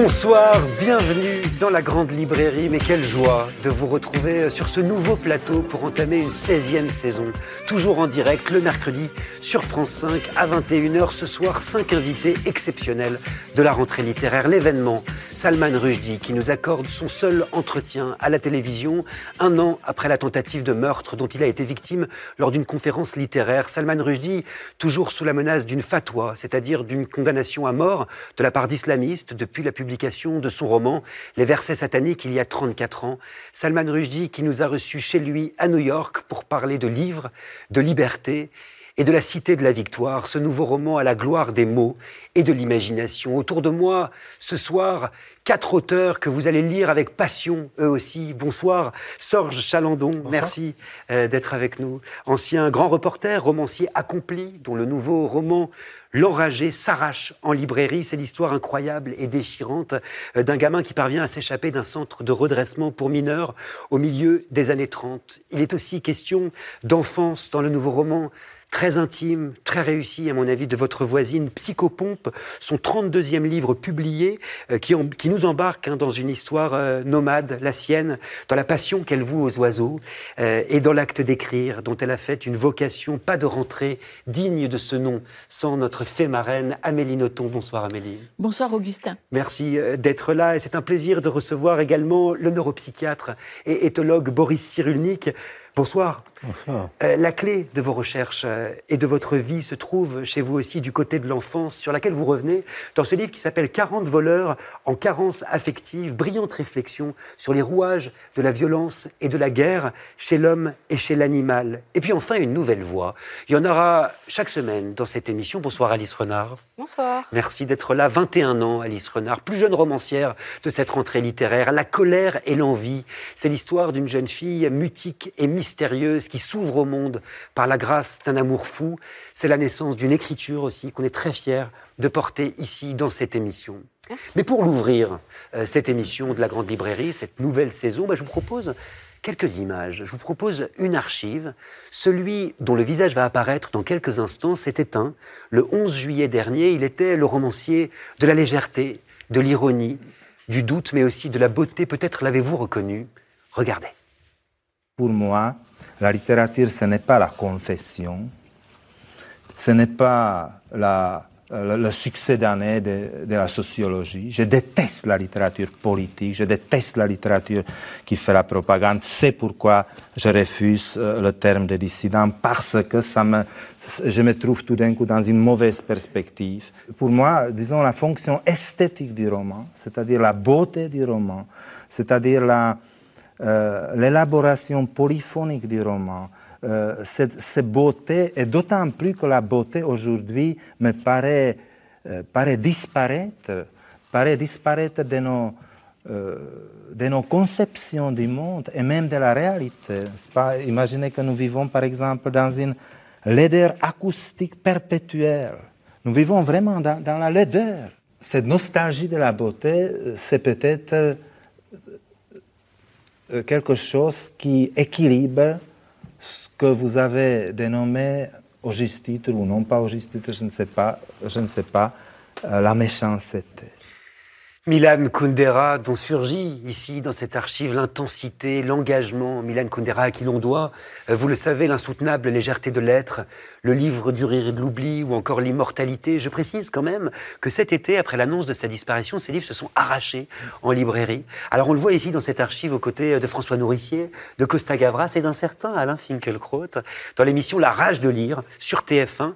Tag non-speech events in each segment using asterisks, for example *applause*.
Bonsoir, bienvenue dans la grande librairie, mais quelle joie de vous retrouver sur ce nouveau plateau pour entamer une 16e saison, toujours en direct le mercredi sur France 5 à 21h ce soir, cinq invités exceptionnels de la rentrée littéraire, l'événement Salman Rushdie qui nous accorde son seul entretien à la télévision un an après la tentative de meurtre dont il a été victime lors d'une conférence littéraire. Salman Rushdie, toujours sous la menace d'une fatwa, c'est-à-dire d'une condamnation à mort de la part d'islamistes depuis la publication de son roman Les versets sataniques il y a 34 ans. Salman Rushdie qui nous a reçus chez lui à New York pour parler de livres, de liberté et de la Cité de la Victoire, ce nouveau roman à la gloire des mots et de l'imagination. Autour de moi, ce soir, quatre auteurs que vous allez lire avec passion, eux aussi. Bonsoir, Sorge Chalandon, merci euh, d'être avec nous. Ancien grand reporter, romancier accompli, dont le nouveau roman L'enragé s'arrache en librairie. C'est l'histoire incroyable et déchirante euh, d'un gamin qui parvient à s'échapper d'un centre de redressement pour mineurs au milieu des années 30. Il est aussi question d'enfance dans le nouveau roman très intime, très réussi, à mon avis, de votre voisine Psychopompe, son 32e livre publié, euh, qui, qui, nous embarque hein, dans une histoire euh, nomade, la sienne, dans la passion qu'elle voue aux oiseaux, euh, et dans l'acte d'écrire, dont elle a fait une vocation, pas de rentrée, digne de ce nom, sans notre fée marraine, Amélie Nothomb. Bonsoir Amélie. Bonsoir Augustin. Merci d'être là, et c'est un plaisir de recevoir également le neuropsychiatre et éthologue Boris Cyrulnik. Bonsoir. Bonsoir. Euh, la clé de vos recherches euh, et de votre vie se trouve chez vous aussi du côté de l'enfance, sur laquelle vous revenez dans ce livre qui s'appelle 40 voleurs en carence affective, brillante réflexion sur les rouages de la violence et de la guerre chez l'homme et chez l'animal. Et puis enfin, une nouvelle voix. Il y en aura chaque semaine dans cette émission. Bonsoir Alice Renard. Bonsoir. Merci d'être là. 21 ans, Alice Renard, plus jeune romancière de cette rentrée littéraire. La colère et l'envie. C'est l'histoire d'une jeune fille mutique et mystérieuse qui s'ouvre au monde par la grâce d'un amour fou. C'est la naissance d'une écriture aussi qu'on est très fiers de porter ici dans cette émission. Merci. Mais pour l'ouvrir, euh, cette émission de la Grande Librairie, cette nouvelle saison, bah, je vous propose quelques images. Je vous propose une archive. Celui dont le visage va apparaître dans quelques instants s'est éteint le 11 juillet dernier. Il était le romancier de la légèreté, de l'ironie, du doute, mais aussi de la beauté. Peut-être l'avez-vous reconnu. Regardez. Pour moi, la littérature, ce n'est pas la confession, ce n'est pas le, succès d'année de, de, la sociologie. Je déteste la littérature politique, je déteste la littérature qui fait la propagande. C'est pourquoi je refuse euh, le terme de dissident, parce que ça me, je me trouve tout d'un coup dans une mauvaise perspective. Pour moi, disons, la fonction esthétique du roman, c'est-à-dire la beauté du roman, c'est-à-dire la, euh, l'élaboration polyphonique du roman, euh, cette, beauté, et d'autant plus que la beauté aujourd'hui me paraît, euh, paraît disparaître, paraît disparaître de nos, de nos conceptions du monde et même de la réalité. Imaginez que nous vivons par exemple dans une laideur acoustique perpétuelle. Nous vivons vraiment dans, dans la laideur. Cette nostalgie de la beauté, c'est peut-être quelque chose qui équilibre ce que vous avez dénommé au juste titre ou non pas au juste titre, je ne sais pas, je ne sais pas, euh, la méchanceté. Milan Kundera, dont surgit ici dans cette archive l'intensité, l'engagement. Milan Kundera, à qui l'on doit, euh, vous le savez, l'insoutenable légèreté de l'être, le livre du rire et de l'oubli ou encore l'immortalité. Je précise quand même que cet été, après l'annonce de sa disparition, ces livres se sont arrachés en librairie. Alors on le voit ici dans cette archive aux côtés de François Nourricier, de Costa Gavras et d'un certain Alain Finkielkraut dans l'émission La rage de lire sur TF1.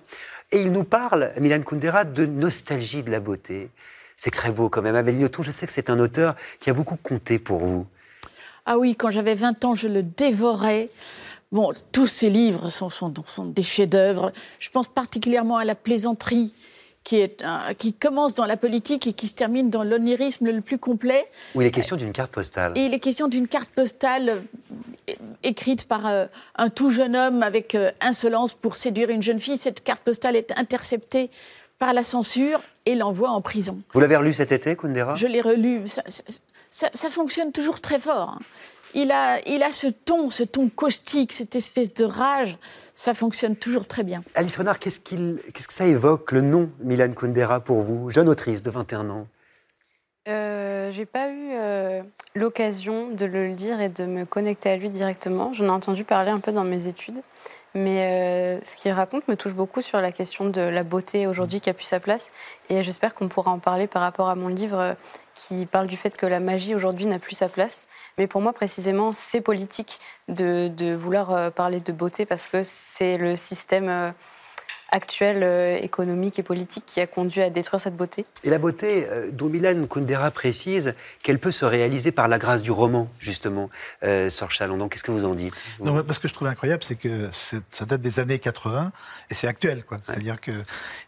Et il nous parle, Milan Kundera, de nostalgie de la beauté. C'est très beau quand même. Amélie Nothomb, je sais que c'est un auteur qui a beaucoup compté pour vous. Ah oui, quand j'avais 20 ans, je le dévorais. Bon, tous ces livres sont, sont, sont des chefs-d'œuvre. Je pense particulièrement à La plaisanterie, qui, est qui commence dans la politique et qui se termine dans l'onirisme le plus complet. Où il est question d'une carte postale. Et il est question d'une carte postale écrite par euh, un tout jeune homme avec euh, insolence pour séduire une jeune fille. Cette carte postale est interceptée par la censure et l'envoie en prison. Vous l'avez relu cet été, Kundera? Je l'ai relu. Ça, ça, fonctionne toujours très fort. Hein. Il a, il a ce ton, ce ton caustique, cette espèce de rage ça fonctionne toujours très bien. Alice Renard, qu'est-ce, qu'est-ce que ça évoque, le nom Milan Kundera pour vous, jeune autrice de 21 ans? Euh, J'ai pas eu euh, l'occasion de le lire et de me connecter à lui directement. J'en ai entendu parler un peu dans mes études. Mais euh, ce qu'il raconte me touche beaucoup sur la question de la beauté aujourd'hui qui a pu sa place. Et j'espère qu'on pourra en parler par rapport à mon livre euh, qui parle du fait que la magie aujourd'hui n'a plus sa place. Mais pour moi, précisément, c'est politique de, vouloir euh, parler de beauté parce que c'est le système actuelle euh, économique et politique qui a conduit à détruire cette beauté. Et la beauté euh, dont Milan Kundera précise qu'elle peut se réaliser par la grâce du roman, justement, euh, Sor Chalandon. Qu'est-ce que vous en dites non, Ce que je trouve incroyable, c'est que ça date des années 80 et c'est actuel. quoi. C'est-à-dire que.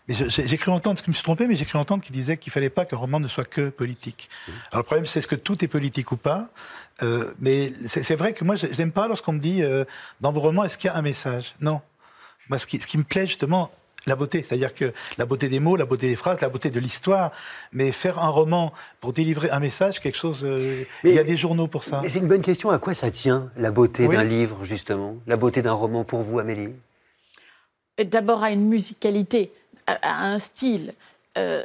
J'ai cru entendre, ce que je me suis trompé, mais j'ai cru entendre qu'il disait qu'il ne fallait pas qu'un roman ne soit que politique. Mmh. Alors le problème, c'est est-ce que tout est politique ou pas Mais c'est vrai que moi, je n'aime pas lorsqu'on me dit dans vos romans, est-ce qu'il y a un message? Non. Moi, ce qui, ce qui me plaît justement, la beauté, c'est-à-dire que la beauté des mots, la beauté des phrases, la beauté de l'histoire, mais faire un roman pour délivrer un message, quelque chose. Euh, il y a des journaux pour ça. Mais c'est une bonne question. À quoi ça tient la beauté d'un livre, justement, la beauté d'un roman pour vous, Amélie? D'abord à une musicalité, à, un style. Euh,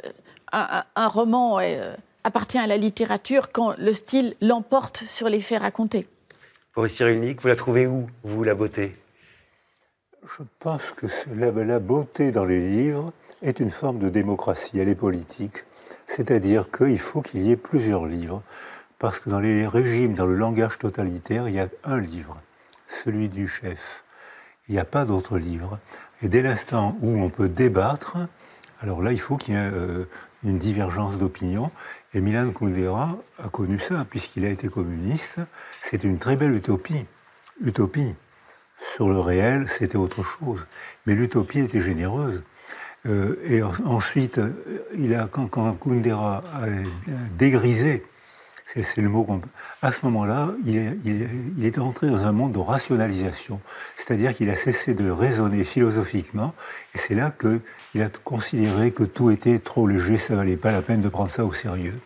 un, roman euh, appartient à la littérature quand le style l'emporte sur les faits racontés. Boris Cyrulnik, vous la trouvez où, vous, la beauté? Je pense que la, beauté dans les livres est une forme de démocratie, elle est politique. C'est-à-dire qu'il faut qu'il y ait plusieurs livres, parce que dans les régimes, dans le langage totalitaire, il y a un livre, celui du chef. Il n'y a pas d'autres livres. Et dès l'instant où on peut débattre, alors là, il faut qu'il y ait euh, une divergence d'opinion. Et Milan Kundera a connu ça, puisqu'il a été communiste. C'est une très belle utopie. Utopie. Sur le réel, c'était autre chose. Mais l'utopie était généreuse. Euh, et ensuite, euh, il a, quand, Kundera a dégrisé, c'est le mot qu'on À ce moment-là, il, est entré dans un monde de rationalisation. C'est-à-dire qu'il a cessé de raisonner philosophiquement. Et c'est là qu'il a considéré que tout était trop léger, ça valait pas la peine de prendre ça au sérieux.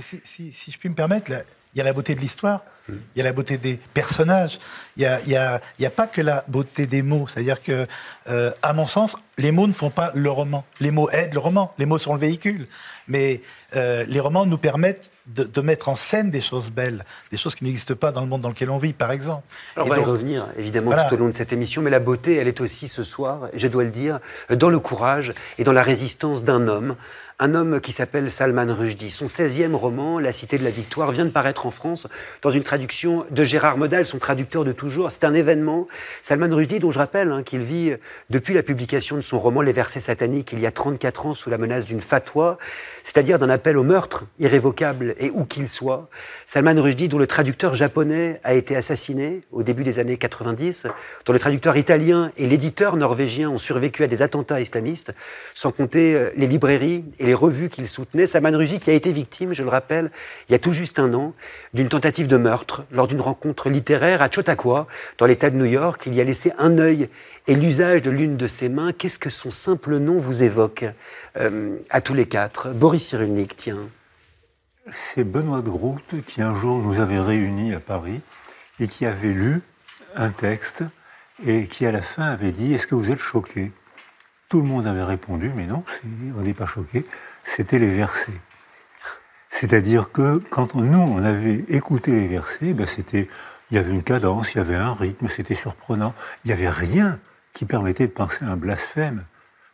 Si, je puis me permettre, il y a la beauté de l'histoire, il y a la beauté des personnages, il n'y a, a, pas que la beauté des mots. C'est-à-dire que, euh, à mon sens, les mots ne font pas le roman. Les mots aident le roman, les mots sont le véhicule. Mais euh, les romans nous permettent de, mettre en scène des choses belles, des choses qui n'existent pas dans le monde dans lequel on vit, par exemple. Alors, on va y revenir, évidemment, tout au long de cette émission, mais la beauté, elle est aussi ce soir, je dois le dire, dans le courage et dans la résistance d'un homme, un homme qui s'appelle Salman Rushdie. Son 16e roman, La Cité de la Victoire, vient de paraître en France dans une traduction de Gérard Modal, son traducteur de toujours. C'est un événement. Salman Rushdie, dont je rappelle hein, qu'il vit depuis la publication de son roman Les versets sataniques, il y a 34 ans, sous la menace d'une fatwa, c'est-à-dire d'un appel au meurtre irrévocable et où qu'il soit. Salman Rushdie, dont le traducteur japonais a été assassiné au début des années 90, dont le traducteur italien et l'éditeur norvégien ont survécu à des attentats islamistes, sans compter euh, les librairies et les revues qu'il soutenait. Salman Rushdie qui a été victime, je le rappelle, il y a tout juste un an, d'une tentative de meurtre lors d'une rencontre littéraire à Chautauqua, dans l'État de New York. Il y a laissé un œil et l'usage de l'une de ses mains. Qu'est-ce que son simple nom vous évoque euh, à tous les quatre? Boris Cyrulnik, tiens. C'est Benoît de Groot qui un jour nous avait réunis à Paris et qui avait lu un texte et qui à la fin avait dit Est-ce que vous êtes choqué? Tout le monde avait répondu Mais non, on n'est pas choqué. C'était les versets. C'est-à-dire que quand nous, on avait écouté les versets, ben c'était, il y avait une cadence, il y avait un rythme, c'était surprenant. Il n'y avait rien qui permettait de penser à un blasphème,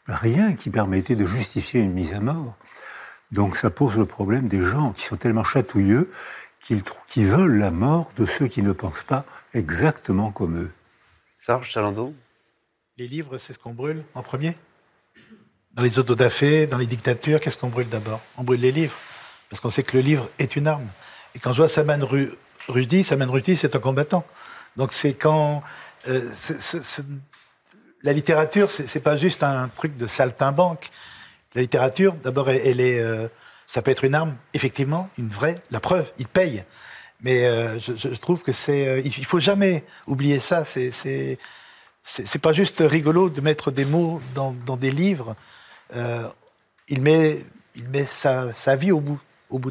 rien qui permettait de justifier une mise à mort. Donc ça pose le problème des gens qui sont tellement chatouilleux qu'ils veulent la mort de ceux qui ne pensent pas exactement comme eux. Serge Chalandon? Les livres, c'est ce qu'on brûle en premier? Dans les autodafés, dans les dictatures, qu'est-ce qu'on brûle d'abord? On brûle les livres, parce qu'on sait que le livre est une arme. Et quand je vois Saman Rushdie, Saman Rushdie, c'est un combattant. Donc c'est quand... Euh, la littérature, c'est pas juste un truc de saltimbanque La littérature, d'abord, elle, euh, ça peut être une arme, effectivement, une vraie. La preuve, il paye. Mais euh, je, trouve que c'est, il faut jamais oublier ça. C'est c'est pas juste rigolo de mettre des mots dans, dans des livres. Euh, il met, sa, vie au bout,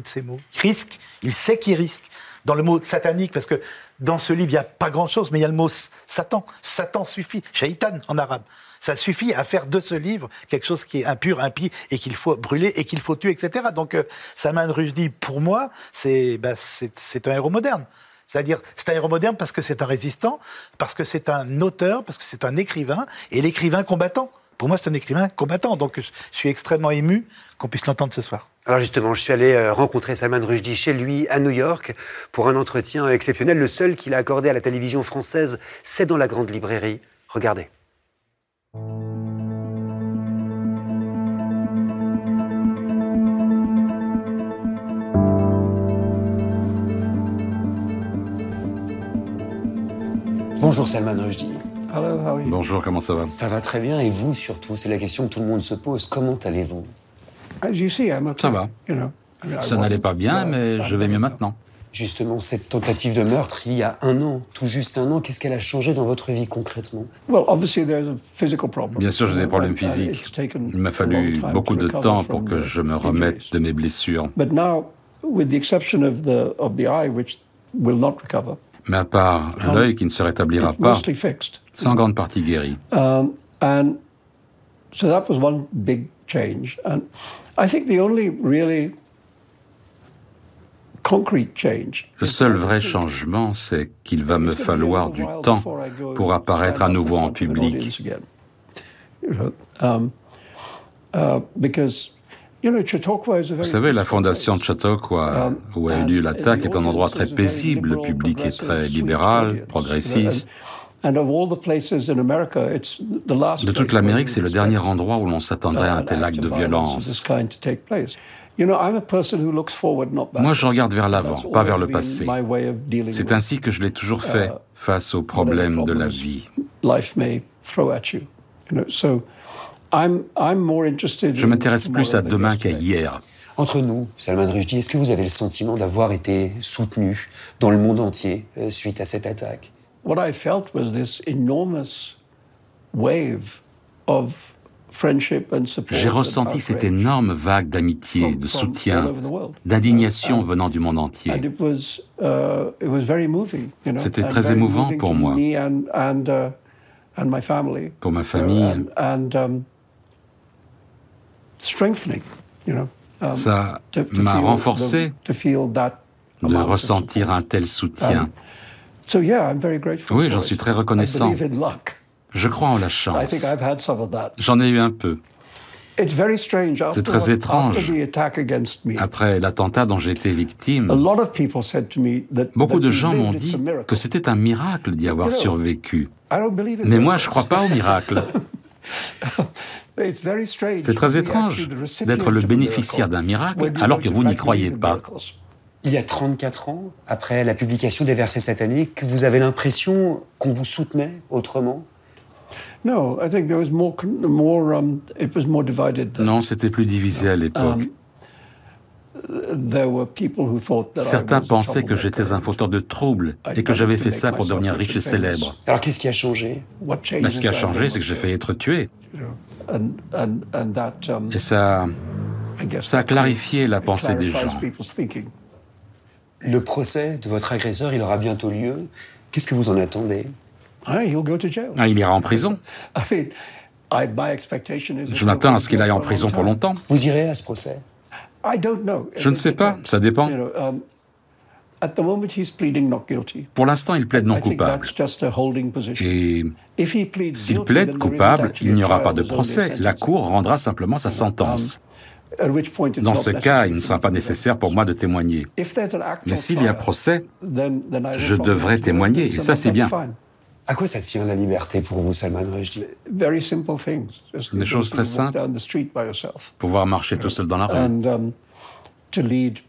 de ses mots. Il risque, il sait qu'il risque. Dans le mot satanique, parce que dans ce livre, il n'y a pas grand-chose, mais il y a le mot Satan. Satan suffit. Shaitan en arabe. Ça suffit à faire de ce livre quelque chose qui est impur, impie, et qu'il faut brûler, et qu'il faut tuer, etc. Donc, euh, Salman Rushdie, pour moi, bah, c'est un héros moderne. C'est-à-dire, c'est un héros moderne parce que c'est un résistant, parce que c'est un auteur, parce que c'est un écrivain, et l'écrivain combattant. Pour moi, c'est un écrivain combattant. Donc, je suis extrêmement ému qu'on puisse l'entendre ce soir. Alors justement, je suis allé euh, rencontrer Salman Rushdie chez lui à New York pour un entretien exceptionnel. Le seul qu'il a accordé à la télévision française, c'est dans la grande librairie. Regardez. Bonjour Salman Rushdie. Hello, how are you? Bonjour, comment ça va? Ça va très bien et vous surtout? C'est la question que tout le monde se pose. Comment allez-vous? As you see, I'm okay. Ça va. Ça n'allait pas bien, uh, mais I'm je vais better mieux now. maintenant. Justement, cette tentative de meurtre, il y a un an, tout juste un an, qu'est-ce qu'elle a changé dans votre vie concrètement? Well, obviously, there's a physical problem. Bien sûr, j'ai des problèmes Uh, physiques. Il m'a a fallu beaucoup to de temps pour que je me remette de mes blessures. But now, with the exception of the of the eye, which will not recover, Mais à part l'œil qui ne se rétablira pas. C'est en grande partie guéri. Um, and so that was one big change. And I think the only really. Le seul vrai changement, c'est qu'il va me falloir du temps pour apparaître à nouveau en public. um, uh, Vous savez, la fondation. Chautauqua, Um, où a eu lieu l'attaque, est un endroit très paisible. Le public est très libéral, progressiste. And, and of all the places in America, it's the last De toute l'Amérique, c'est le dernier endroit où l'on s'attendrait à un uh, tel acte act de violence of this violence. kind to take place. You know, I'm a person who looks forward, not Moi, je regarde vers l'avant, pas vers le passé. C'est ainsi que je l'ai toujours fait face aux problèmes de la vie. life may throw at you. You know, so I'm I'm more interested. Je in m'intéresse plus à tomorrow than demain qu'à yesterday. hier. Entre nous, Salman Rushdie, est-ce que vous avez le sentiment d'avoir été soutenu dans le monde entier euh, suite à cette attaque? What I felt was this enormous wave of friendship and support. J'ai ressenti cette énorme vague d'amitié, de soutien, d'indignation And- venant du monde entier. it was, uh, it was very moving, you know, C'était très émouvant pour moi. me and, and, uh, and my family. Pour ma Uh, famille, um, strengthening, you know. um, ça m'a renforcé de ressentir un tel soutien. Oui, j'en suis très I reconnaissant. believe in luck. Je crois en la chance. I've had some of that. J'en ai eu un peu. It's very strange. After, très étrange. Après l'attentat dont j'ai été a victime, lot of people said to me that beaucoup de gens m'ont dit a miracle. que c'était un miracle d'y avoir survécu. I don't believe in Mais moi, je crois pas au miracle. *laughs* *laughs* It's very strange C'est to très be étrange d'être le bénéficiaire d'un miracle alors don't que vous n'y croyez believe in pas. Il y a 34 ans, après la publication des versets sataniques, vous avez l'impression qu'on vous soutenait autrement? No, I think there was more, con- more um, it was more divided. Than, Non, c'était plus divisé à l'époque. Um, there were people who thought that I Certains was a pensaient que troublemaker. j'étais un fauteur de troubles et que j'avais fait ça pour devenir riche et célèbre. Alors qu'est-ce qui a changé? Mais ce qui a changé, c'est que j'ai was, failli être tué. um, Et ça, ça a clarifié la pensée des gens. Le procès de votre agresseur, il aura bientôt lieu. Qu'est-ce que vous en attendez? Ah, he'll go to jail. Ah, il ira en prison. I mean, I, my expectation is Je m'attends à ce qu'il aille en prison pour longtemps. Vous irez à ce procès? I don't know. Je ne sais pas, ça dépend. You know, um, at the moment, he's pleading not guilty. Pour l'instant, il plaide non I think coupable. that's just a holding position. Et If he pleads s'il guilty, plaide coupable, il n'y a aura pas trial, de procès. La. Cour rendra simplement sa sentence. Dans ce cas, il ne sera pas nécessaire pour moi de témoigner. Mais s'il y a procès, then- then I will je devrais témoigner, et ça, that's c'est bien. À quoi ça tient la liberté pour vous, Salman Rushdie? Very simple things. Just Des choses très simples. down the street by yourself. pouvoir marcher tout seul dans la rue, and um, to lead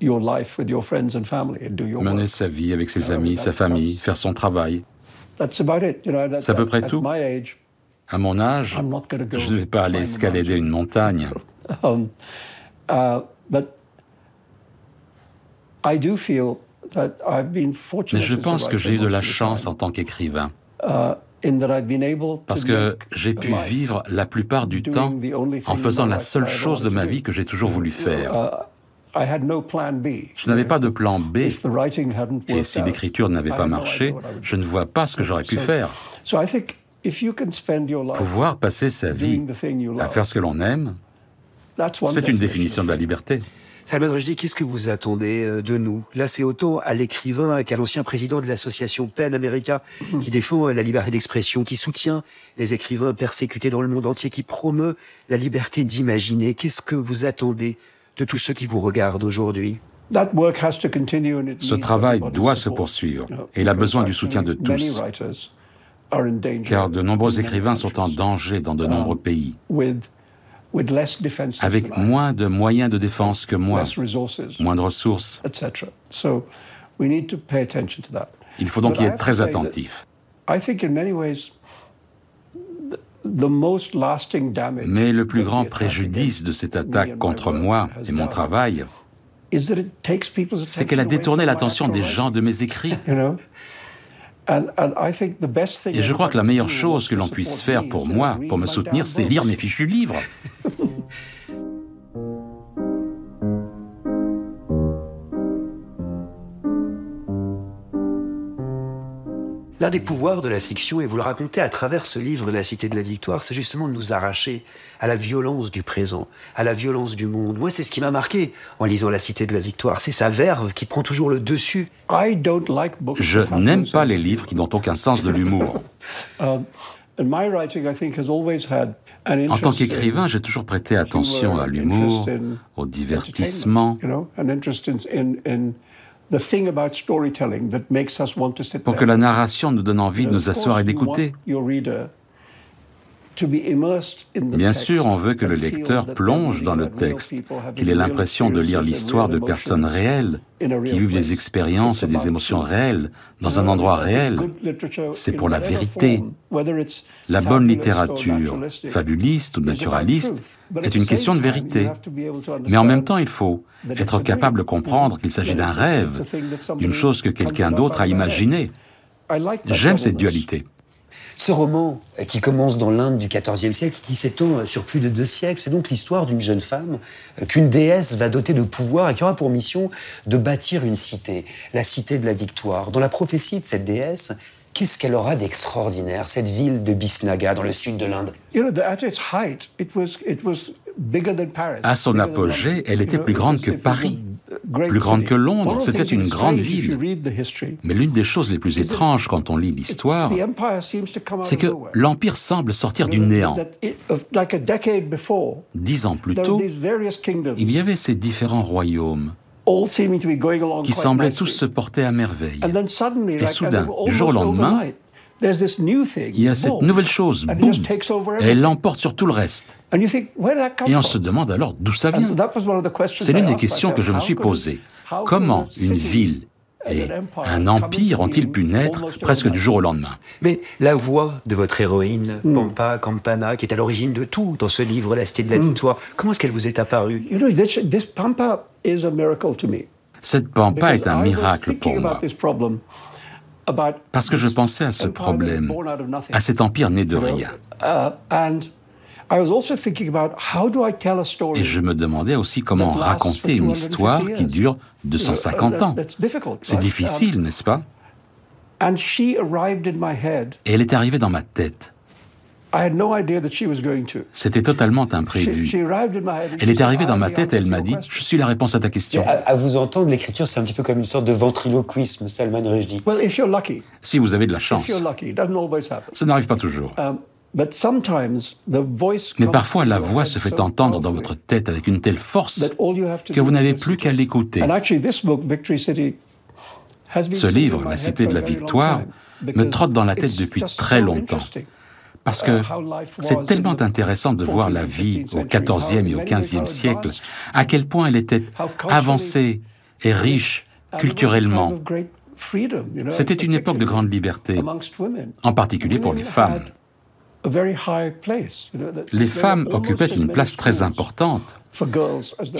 your life with your friends and family and do your mener work. sa vie avec ses amis, sa famille, that's- faire son travail. That's about it. You know, that, C'est à peu près at tout. my age, À mon âge, I'm not going to go je ne vais pas aller escalader une montagne. Um, uh, but I do feel that I've been Mais fortunate. je pense que j'ai eu de la chance en tant qu'écrivain, uh, in that I've been able to parce que j'ai pu vivre la plupart du temps en faisant la seule chose de ma to vie do. que j'ai toujours voulu faire. Uh, I had no plan B. Je n'avais pas de plan B, et si l'écriture n'avait pas marché, je ne vois pas ce que j'aurais pu So- faire. So I think if you can spend your life Pouvoir passer sa vie à faire ce que l'on aime, c'est une definition. définition of de la liberté. Salman Rushdie, qu'est-ce que vous attendez euh, de nous? Là, c'est autant à l'écrivain qu'à l'ancien président de l'association PEN America, qui défend euh, la liberté d'expression, qui soutient les écrivains persécutés dans le monde entier, qui promeut la liberté d'imaginer. Qu'est-ce que vous attendez de tous ceux qui vous regardent aujourd'hui? That work has to continue and it Ce travail doit se support. poursuivre et il a besoin du soutien de tous, car de nombreux écrivains sont en danger dans de nombreux pays, avec moins de moyens de défense que moi, moins de ressources. etc. So we need to pay attention to that. Il faut donc y I être très attentif. I think in many ways the, the most lasting damage Mais le plus grand préjudice de cette attaque contre moi et mon travail, is that it takes people's c'est qu'elle a détourné l'attention des gens de mes écrits. Et je crois que la meilleure chose que l'on puisse faire pour moi, pour me soutenir, c'est lire mes fichus livres. *laughs* L'un des pouvoirs de la fiction, et vous le racontez à travers ce livre, La Cité de la Victoire, c'est justement de nous arracher à la violence du présent, à la violence du monde. Moi, c'est ce qui m'a marqué en lisant La Cité de la Victoire. C'est sa verve qui prend toujours le dessus. Je that have n'aime pas sense les of livres qui n'ont aucun sens de l'humour. *laughs* Um, and my writing, I think, has always had an En tant interest qu'écrivain, in j'ai toujours prêté attention à an l'humour, interest in au divertissement, entertainment, You know, an interest in, in, in the thing about storytelling that makes us want to sit pour que la narration nous donne envie de And nous asseoir et d'écouter. Bien sûr, on veut que le lecteur plonge dans le texte, qu'il ait l'impression de lire l'histoire de personnes réelles, qui vivent des expériences et des émotions réelles dans un endroit réel. C'est pour la vérité. La bonne littérature, fabuliste ou naturaliste, est une question de vérité. Mais en même temps, il faut être capable de comprendre qu'il s'agit d'un rêve, d'une chose que quelqu'un d'autre a imaginée. J'aime cette dualité. Ce roman, euh, qui commence dans l'Inde du XIVe siècle, qui s'étend euh, sur plus de deux siècles, c'est donc l'histoire d'une jeune femme euh, qu'une déesse va doter de pouvoir et qui aura pour mission de bâtir une cité, la cité de la victoire. Dans la prophétie de cette déesse, qu'est-ce qu'elle aura d'extraordinaire, cette ville de Bisnaga, dans le sud de l'Inde? You know, the- at its height, it was it was bigger than Paris. À son apogée, elle était plus it grande que Paris, plus grande que Londres. C'était une grande ville. Mais l'une des choses les plus étranges quand on lit l'histoire, c'est que l'Empire semble sortir du néant. Dix ans plus tôt, il y avait ces différents royaumes qui semblaient tous se porter à merveille. Et soudain, du jour au lendemain, overnight, there's this new thing, Il y a cette nouvelle chose, and it boum, just takes over et elle l'emporte sur tout le reste. And you think, where did that come Et on from? se demande alors d'où ça And vient. so that was one of the questions C'est l'une des questions que myself. je me How suis posée. Comment a une city ville and et an empire un empire ont-ils pu naître almost presque du jour au lendemain? Mais la voix de votre héroïne, Pampa Campana, qui est à l'origine de tout dans ce livre, La Cité de la Victoire, comment est-ce qu'elle vous est apparue? You know, this, this pampa is a miracle to me. Cette pampa est un miracle pour moi. about this problem, about Parce que je pensais à ce problème, à cet empire né de rien. Uh, Et je me demandais aussi comment raconter une 250 histoire qui dure You know, 250 that- ans. C'est right? difficile, n'est-ce pas? Um, and she arrived in my head. Et elle est arrivée dans ma tête. C'était totalement imprévu. Elle she est arrivée dans "I'm ma tête et elle m'a to dit Je question." suis la réponse à ta question. à, à vous entendre, l'écriture, c'est un petit peu comme une sorte de ventriloquisme, Salman Rushdie. Well, if you're lucky, Si vous avez de la if chance, you're lucky, it doesn't always happen. ça n'arrive pas toujours. Um, Mais parfois, la voix se fait entendre dans votre tête avec une telle force que vous n'avez plus qu'à l'écouter. And actually, this book, Victory City, has been Ce livre, La Cité de la Victoire, me trotte dans la tête depuis très longtemps. Parce que c'est tellement intéressant de voir 14th la vie 15th au XIVe et au XVe siècle, à quel point elle était avancée et riche culturellement. C'était une époque de grande liberté, en particulier pour les femmes. Les femmes occupaient une place très importante.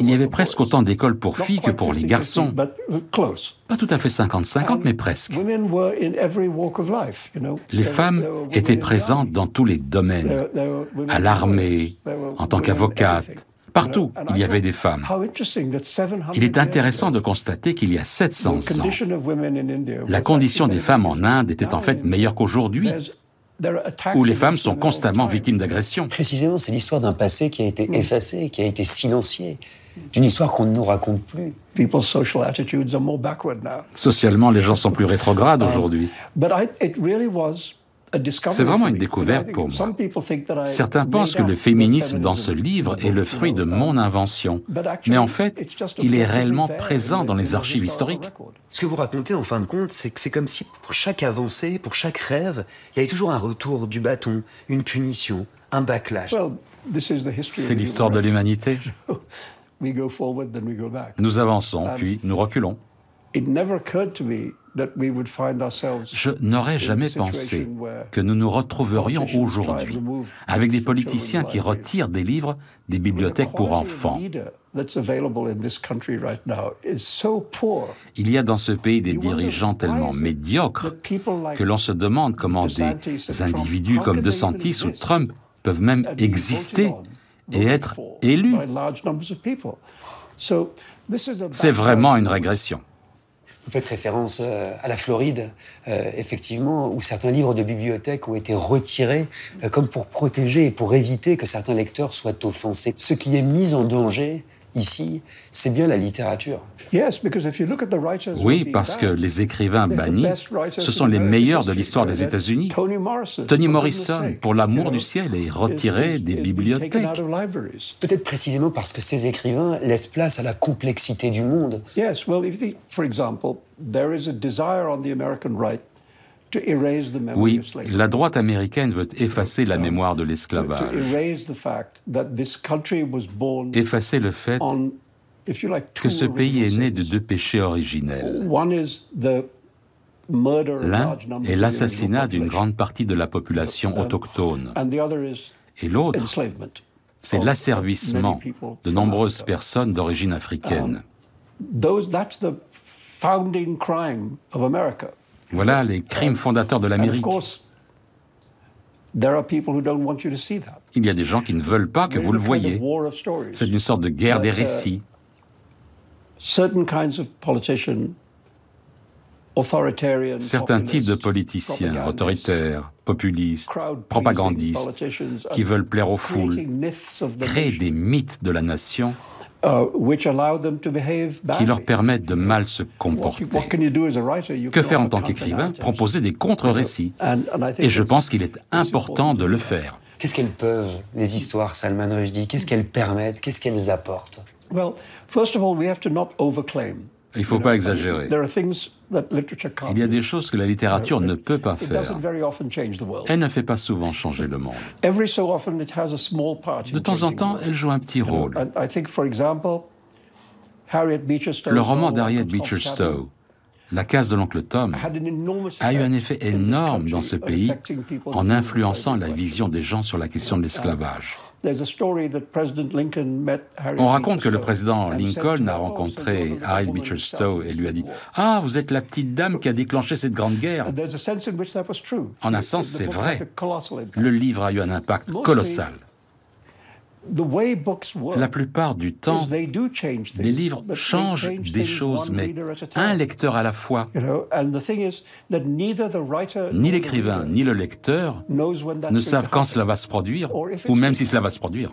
Il y avait presque autant d'écoles pour filles que pour les garçons. Pas tout à fait 50-50, mais presque. Les femmes étaient présentes dans tous les domaines, à l'armée, en tant qu'avocates. Partout, il y avait des femmes. Il est intéressant de constater qu'il y a 700 ans, la condition des femmes en Inde était en fait meilleure qu'aujourd'hui où les femmes sont constamment victimes d'agressions. Précisément, c'est l'histoire d'un passé qui a été effacé, qui a été silencié, d'une histoire qu'on ne nous raconte plus. Socialement, les gens sont plus rétrogrades aujourd'hui. C'est vraiment une découverte pour moi. Certains pensent que le féminisme dans ce livre est le fruit de mon invention, mais en fait, il est réellement présent dans les archives historiques. Ce que vous racontez en fin de compte, c'est que c'est comme si pour chaque avancée, pour chaque rêve, il y avait toujours un retour du bâton, une punition, un backlash. C'est l'histoire de l'humanité. *laughs* Nous avançons, puis nous reculons. Je n'aurais jamais pensé que nous nous retrouverions aujourd'hui avec des politiciens qui retirent des livres des bibliothèques pour enfants. Il y a dans ce pays des dirigeants tellement médiocres que l'on se demande comment des individus comme De Santis ou Trump peuvent même exister et être élus. C'est vraiment une régression. Vous faites référence euh, à la Floride, euh, effectivement, où certains livres de bibliothèque ont été retirés euh, comme pour protéger et pour éviter que certains lecteurs soient offensés. Ce qui est mis en danger ici, c'est bien la littérature. Oui, parce que les écrivains bannis, ce sont les meilleurs de l'histoire des États-Unis. Tony Morrison, pour l'amour du ciel, est retiré des bibliothèques. Peut-être précisément parce que ces écrivains laissent place à la complexité du monde. Oui, la droite américaine veut effacer la mémoire de l'esclavage, effacer le fait que ce pays est né de deux péchés originels. L'un est l'assassinat d'une grande partie de la population autochtone. Et l'autre, c'est l'asservissement de nombreuses personnes d'origine africaine. Voilà les crimes fondateurs de l'Amérique. Il y a des gens qui ne veulent pas que vous le voyez. C'est une sorte de guerre des récits. Certains types de politiciens autoritaires, populistes, propagandistes, qui veulent plaire aux foules, créent des mythes de la nation uh, qui leur permettent de mal se comporter. Que faire en tant qu'écrivain? Proposer des contre-récits. Et je pense qu'il est important de le faire. Qu'est-ce qu'elles peuvent, les histoires Salman Rushdie? Qu'est-ce qu'elles permettent? Qu'est-ce qu'elles apportent? Il ne faut pas exagérer. Il y a des choses que la littérature ne peut pas faire. Elle ne fait pas souvent changer le monde. De temps en temps, elle joue un petit rôle. Le roman d'Harriet Beecher Stowe, La case de l'oncle Tom, a eu un effet énorme dans ce pays en influençant la vision des gens sur la question de l'esclavage. On raconte que le président Lincoln a rencontré Harriet Beecher Stowe et lui a dit Ah, vous êtes la petite dame qui a déclenché cette grande guerre. En un sens, c'est vrai. Le livre a eu un impact colossal. La plupart du temps, les livres changent des choses, mais un lecteur à la fois. Ni l'écrivain ni le lecteur ne savent quand cela va se produire, ou même si cela va se produire.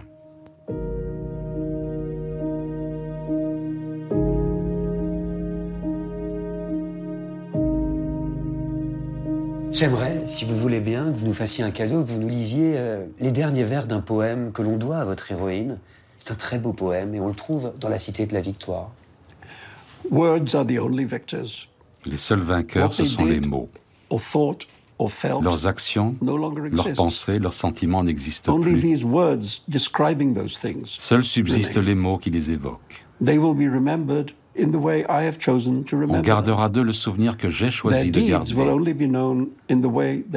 J'aimerais, si vous voulez bien, que vous nous fassiez un cadeau, que vous nous lisiez euh, les derniers vers d'un poème que l'on doit à votre héroïne. C'est un très beau poème et on le trouve dans la Cité de la Victoire. Les seuls vainqueurs, ce sont les mots. Leurs actions, leurs pensées, leurs sentiments n'existent plus. Seuls subsistent les mots qui les évoquent. On gardera d'eux le souvenir que j'ai choisi de garder.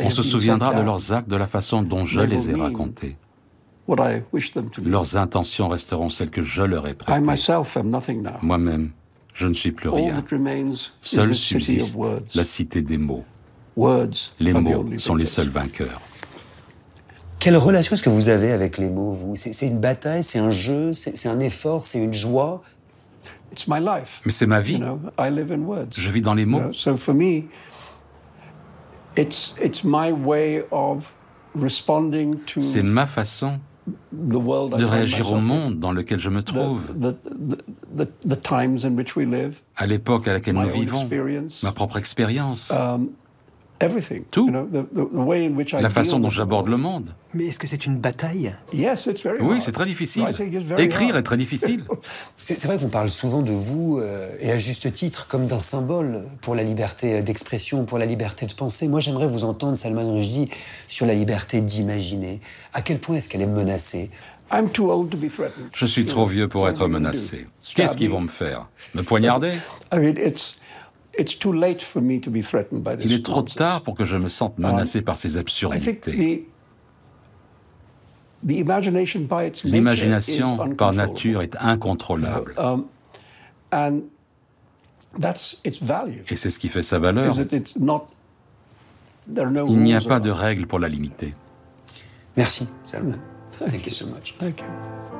On se souviendra de leurs actes de la façon dont je les ai racontés. Leurs intentions resteront celles que je leur ai prêtées. Moi-même, je ne suis plus rien. Seul subsiste la cité des mots. Les mots sont les seuls vainqueurs. Quelle relation est-ce que vous avez avec les mots, vous? C'est une bataille, c'est un jeu, c'est un effort, c'est une joie Mais c'est ma vie. Je vis dans les mots. C'est ma façon de réagir au monde dans lequel je me trouve, à l'époque à laquelle nous vivons, ma propre expérience. Tout. La façon dont j'aborde le monde. Mais est-ce que c'est une bataille? Oui, c'est très difficile. Écrire est très difficile. *laughs* C'est vrai qu'on parle souvent de vous, euh, et à juste titre, comme d'un symbole pour la liberté d'expression, pour la liberté de penser. Moi, j'aimerais vous entendre, Salman Rushdie, sur la liberté d'imaginer. À quel point est-ce qu'elle est menacée? Je suis trop vieux pour être menacé. Qu'est-ce qu'ils vont me faire? Me poignarder? Il est trop tard pour que je me sente menacé par ces absurdités. L'imagination, par nature, est incontrôlable. Um, Et c'est ce qui fait sa valeur. Il n'y a pas de règle pour la limiter. Merci, Salman. Thank you so much. Thank you.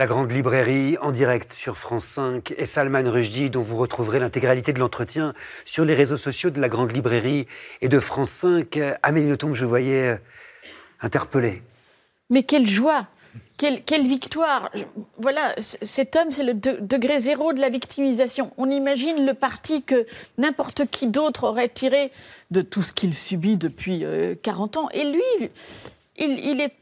La Grande Librairie en direct sur France 5 et Salman Rushdie, dont vous retrouverez l'intégralité de l'entretien sur les réseaux sociaux de la Grande Librairie et de France 5. Amélie Nothomb, je voyais euh, interpellée. Mais quelle joie quelle, victoire Voilà, cet homme, c'est le degré zéro de la victimisation. On imagine le parti que n'importe qui d'autre aurait tiré de tout ce qu'il subit depuis 40 euh, ans. Et lui, il, est,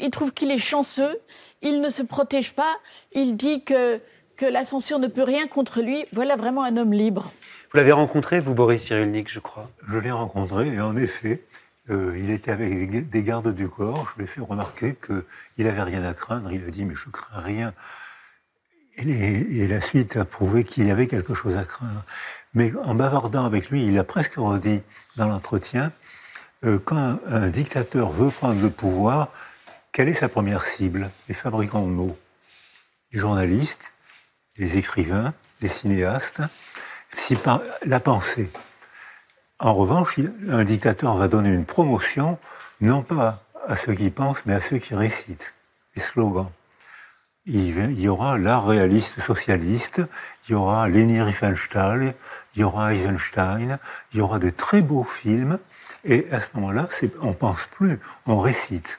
il trouve qu'il est chanceux il ne se protège pas, il dit que, que la censure ne peut rien contre lui. Voilà vraiment un homme libre. Vous l'avez rencontré, vous, Boris Cyrulnik, je crois? Je l'ai rencontré, et en effet, euh, il était avec des gardes du corps. Je lui ai fait remarquer qu'il n'avait rien à craindre. Il a dit, mais je crains rien. Et, la suite a prouvé qu'il y avait quelque chose à craindre. Mais en bavardant avec lui, il a presque redit dans l'entretien, euh, quand un, dictateur veut prendre le pouvoir, quelle est sa première cible? Les fabricants de mots, les journalistes, les écrivains, les cinéastes, la pensée. En revanche, un dictateur va donner une promotion, non pas à ceux qui pensent, mais à ceux qui récitent les slogans. Il y aura l'art réaliste socialiste, il y aura Leni Riefenstahl, il y aura Eisenstein, il y aura de très beaux films, et à ce moment-là, on pense plus, on récite.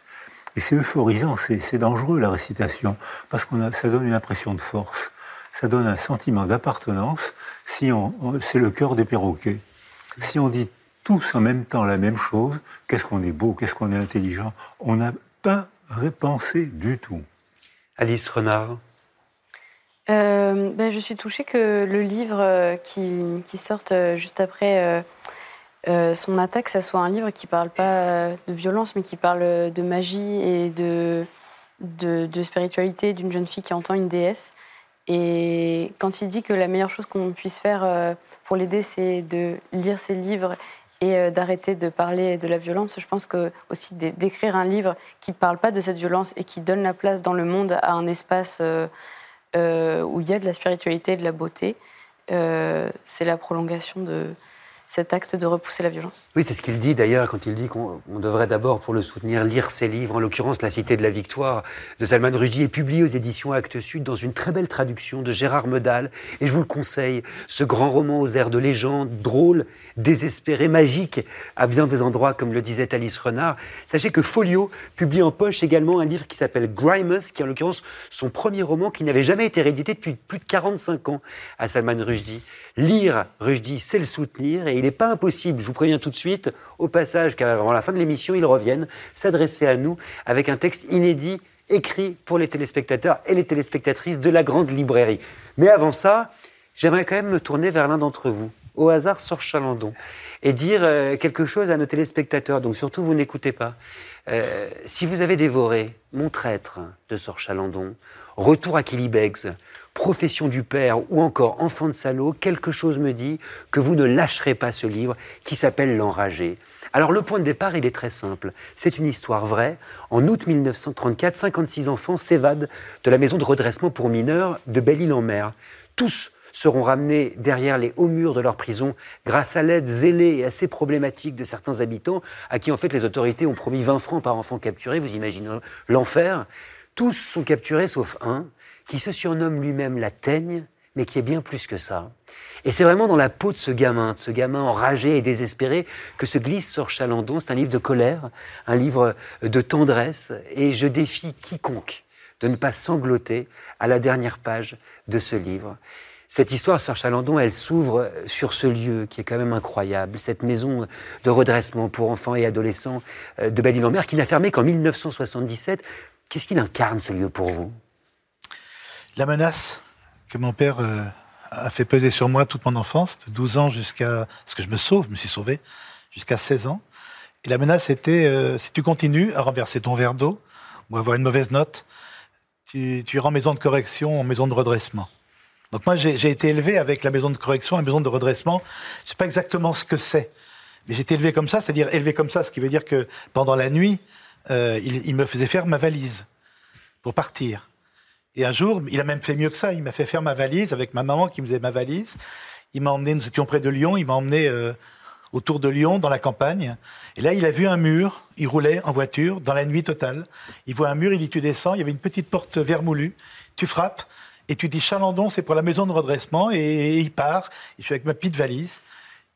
Et c'est euphorisant, c'est dangereux la récitation, parce que ça donne une impression de force, ça donne un sentiment d'appartenance, si on, c'est le cœur des perroquets. Si on dit tous en même temps la même chose, qu'est-ce qu'on est beau, qu'est-ce qu'on est intelligent, on n'a pas repensé du tout. Alice Renard euh, ben, Je suis touchée que le livre euh, qui, qui sorte euh, juste après euh, son attaque, ça soit un livre qui parle pas de violence, mais qui parle de magie et de, de, spiritualité d'une jeune fille qui entend une déesse. Et quand il dit que la meilleure chose qu'on puisse faire euh, pour l'aider, c'est de lire ses livres et euh, d'arrêter de parler de la violence, je pense que aussi d'écrire un livre qui parle pas de cette violence et qui donne la place dans le monde à un espace où il y a de la spiritualité et de la beauté, c'est la prolongation de, cet acte de repousser la violence. Oui, c'est ce qu'il dit d'ailleurs quand il dit qu'on devrait d'abord, pour le soutenir, lire ses livres. En l'occurrence, La Cité de la Victoire de Salman Rushdie est publié aux éditions Actes Sud dans une très belle traduction de Gérard Medal. Et je vous le conseille, ce grand roman aux airs de légende, drôle, désespéré, magique, à bien des endroits, comme le disait Alice Renard. Sachez que Folio publie en poche également un livre qui s'appelle Grimus, qui est en l'occurrence son premier roman qui n'avait jamais été réédité depuis plus de 45 ans à Salman Rushdie. Lire Rushdie, c'est le soutenir, il n'est pas impossible, je vous préviens tout de suite, au passage, qu'avant la fin de l'émission, il revienne s'adresser à nous avec un texte inédit écrit pour les téléspectateurs et les téléspectatrices de la grande librairie. Mais avant ça, j'aimerais quand même me tourner vers l'un d'entre vous, au hasard Sor Chalandon, et dire euh, quelque chose à nos téléspectateurs. Donc surtout, vous n'écoutez pas. Euh, si vous avez dévoré Mon traître de Sor Chalandon, Retour à Kilibegs, Profession du père ou encore Enfant de salaud, quelque chose me dit que vous ne lâcherez pas ce livre qui s'appelle L'enragé. Alors le point de départ, il est très simple. C'est une histoire vraie. En août 1934, 56 enfants s'évadent de la maison de redressement pour mineurs de Belle-Île-en-Mer. Tous seront ramenés derrière les hauts murs de leur prison grâce à l'aide zélée et assez problématique de certains habitants à qui en fait les autorités ont promis 20 francs par enfant capturé. Vous imaginez l'enfer. Tous sont capturés sauf un qui se surnomme lui-même la teigne, mais qui est bien plus que ça. Et c'est vraiment dans la peau de ce gamin, de ce gamin enragé et désespéré, que se glisse Sor Chalandon. C'est un livre de colère, un livre de tendresse, et je défie quiconque de ne pas sangloter à la dernière page de ce livre. Cette histoire, Sœur Chalandon, elle s'ouvre sur ce lieu qui est quand même incroyable, cette maison de redressement pour enfants et adolescents euh, de Belle-Île-en-Mer qui n'a fermé qu'en 1977. Qu'est-ce qu'il incarne ce lieu pour vous? La menace que mon père euh, a fait peser sur moi toute mon enfance, de 12 ans jusqu'à ce que je me sauve, je me suis sauvé, jusqu'à 16 ans. Et la menace était, euh, si tu continues à renverser ton verre d'eau ou avoir une mauvaise note, tu, iras en maison de correction, en maison de redressement. Donc moi, j'ai été élevé avec la maison de correction, la maison de redressement. Je sais pas exactement ce que c'est, mais j'ai été élevé comme ça, c'est-à-dire élevé comme ça, ce qui veut dire que pendant la nuit, euh, il, me faisait faire ma valise pour partir. Et un jour, il a même fait mieux que ça. Il m'a fait faire ma valise avec ma maman qui me faisait ma valise. Il m'a emmené, nous étions près de Lyon, il m'a emmené euh, autour de Lyon, dans la campagne. Et là, il a vu un mur. Il roulait en voiture dans la nuit totale. Il voit un mur, il dit Tu descends. Il y avait une petite porte vermoulue. Tu frappes. Et tu dis Chalandon, c'est pour la maison de redressement. Et, il part. Je suis avec ma petite valise.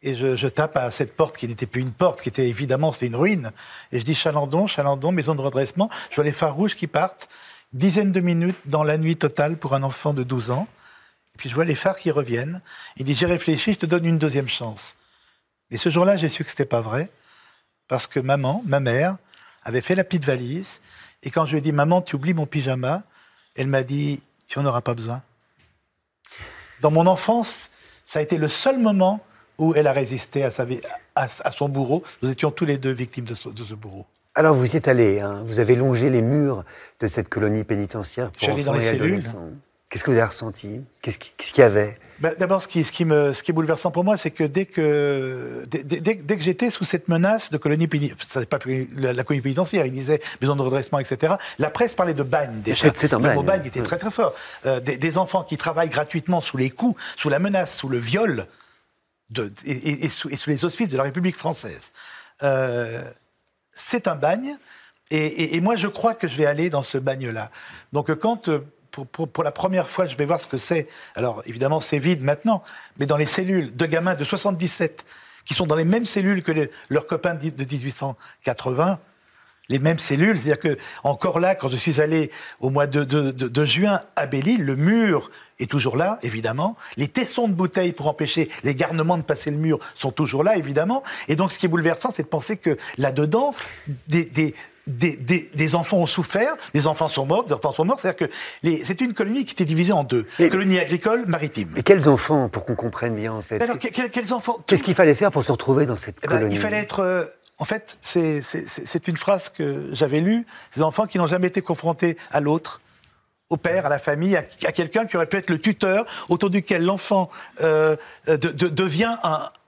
Et je, tape à cette porte qui n'était plus une porte, qui était évidemment, c'est une ruine. Et je dis Chalandon, Chalandon, maison de redressement. Je vois les phares rouges qui partent. Dizaine de minutes dans la nuit totale pour un enfant de 12 ans. Et puis je vois les phares qui reviennent. Il dit J'ai réfléchi, je te donne une deuxième chance. Et ce jour-là, j'ai su que ce n'était pas vrai. Parce que maman, ma mère, avait fait la petite valise. Et quand je lui ai dit Maman, tu oublies mon pyjama, elle m'a dit tu n'en auras pas besoin. Dans mon enfance, ça a été le seul moment où elle a résisté à, son bourreau. Nous étions tous les deux victimes de ce, bourreau. Alors vous y êtes allé, hein. vous avez longé les murs de cette colonie pénitentiaire pour enfants dans les cellules. Qu'est-ce que vous avez ressenti? Qu'est-ce qu'il y avait? Bah, D'abord, ce qui, ce, qui me, ce qui est bouleversant pour moi, c'est que dès que, dès, que j'étais sous cette menace de colonie pénitentiaire, pas la, la, colonie pénitentiaire, il disait besoin de redressement, etc. La presse parlait de bagne déjà. C'est un bagne. Le mot bagne était très très fort. Euh, des, enfants qui travaillent gratuitement sous les coups, sous la menace, sous le viol, de, et, sous, les auspices de la République française. Euh, c'est un bagne. Et, moi, je crois que je vais aller dans ce bagne-là. Donc, quand euh, pour, la première fois, je vais voir ce que c'est. Alors, évidemment, c'est vide maintenant, mais dans les cellules de gamins de 77 qui sont dans les mêmes cellules que leurs copains de 1880, les mêmes cellules. C'est-à-dire que, encore là, quand je suis allé au mois de, juin à Belle-Île, le mur est toujours là, évidemment. Les tessons de bouteilles pour empêcher les garnements de passer le mur sont toujours là, évidemment. Et donc, ce qui est bouleversant, c'est de penser que là-dedans, des, des, enfants ont souffert, des enfants sont morts, des enfants sont morts. C'est-à-dire que c'est une colonie qui était divisée en deux. colonie agricole, maritime. Mais quels enfants, pour qu'on comprenne bien, en fait Alors, quels, enfants Qu'est-ce qu'il fallait faire pour se retrouver dans cette eh ben, colonie? Il fallait être... Euh, en fait, c'est une phrase que j'avais lue. Ces enfants qui n'ont jamais été confrontés à l'autre, au père, à la famille, à, quelqu'un qui aurait pu être le tuteur autour duquel l'enfant euh, devient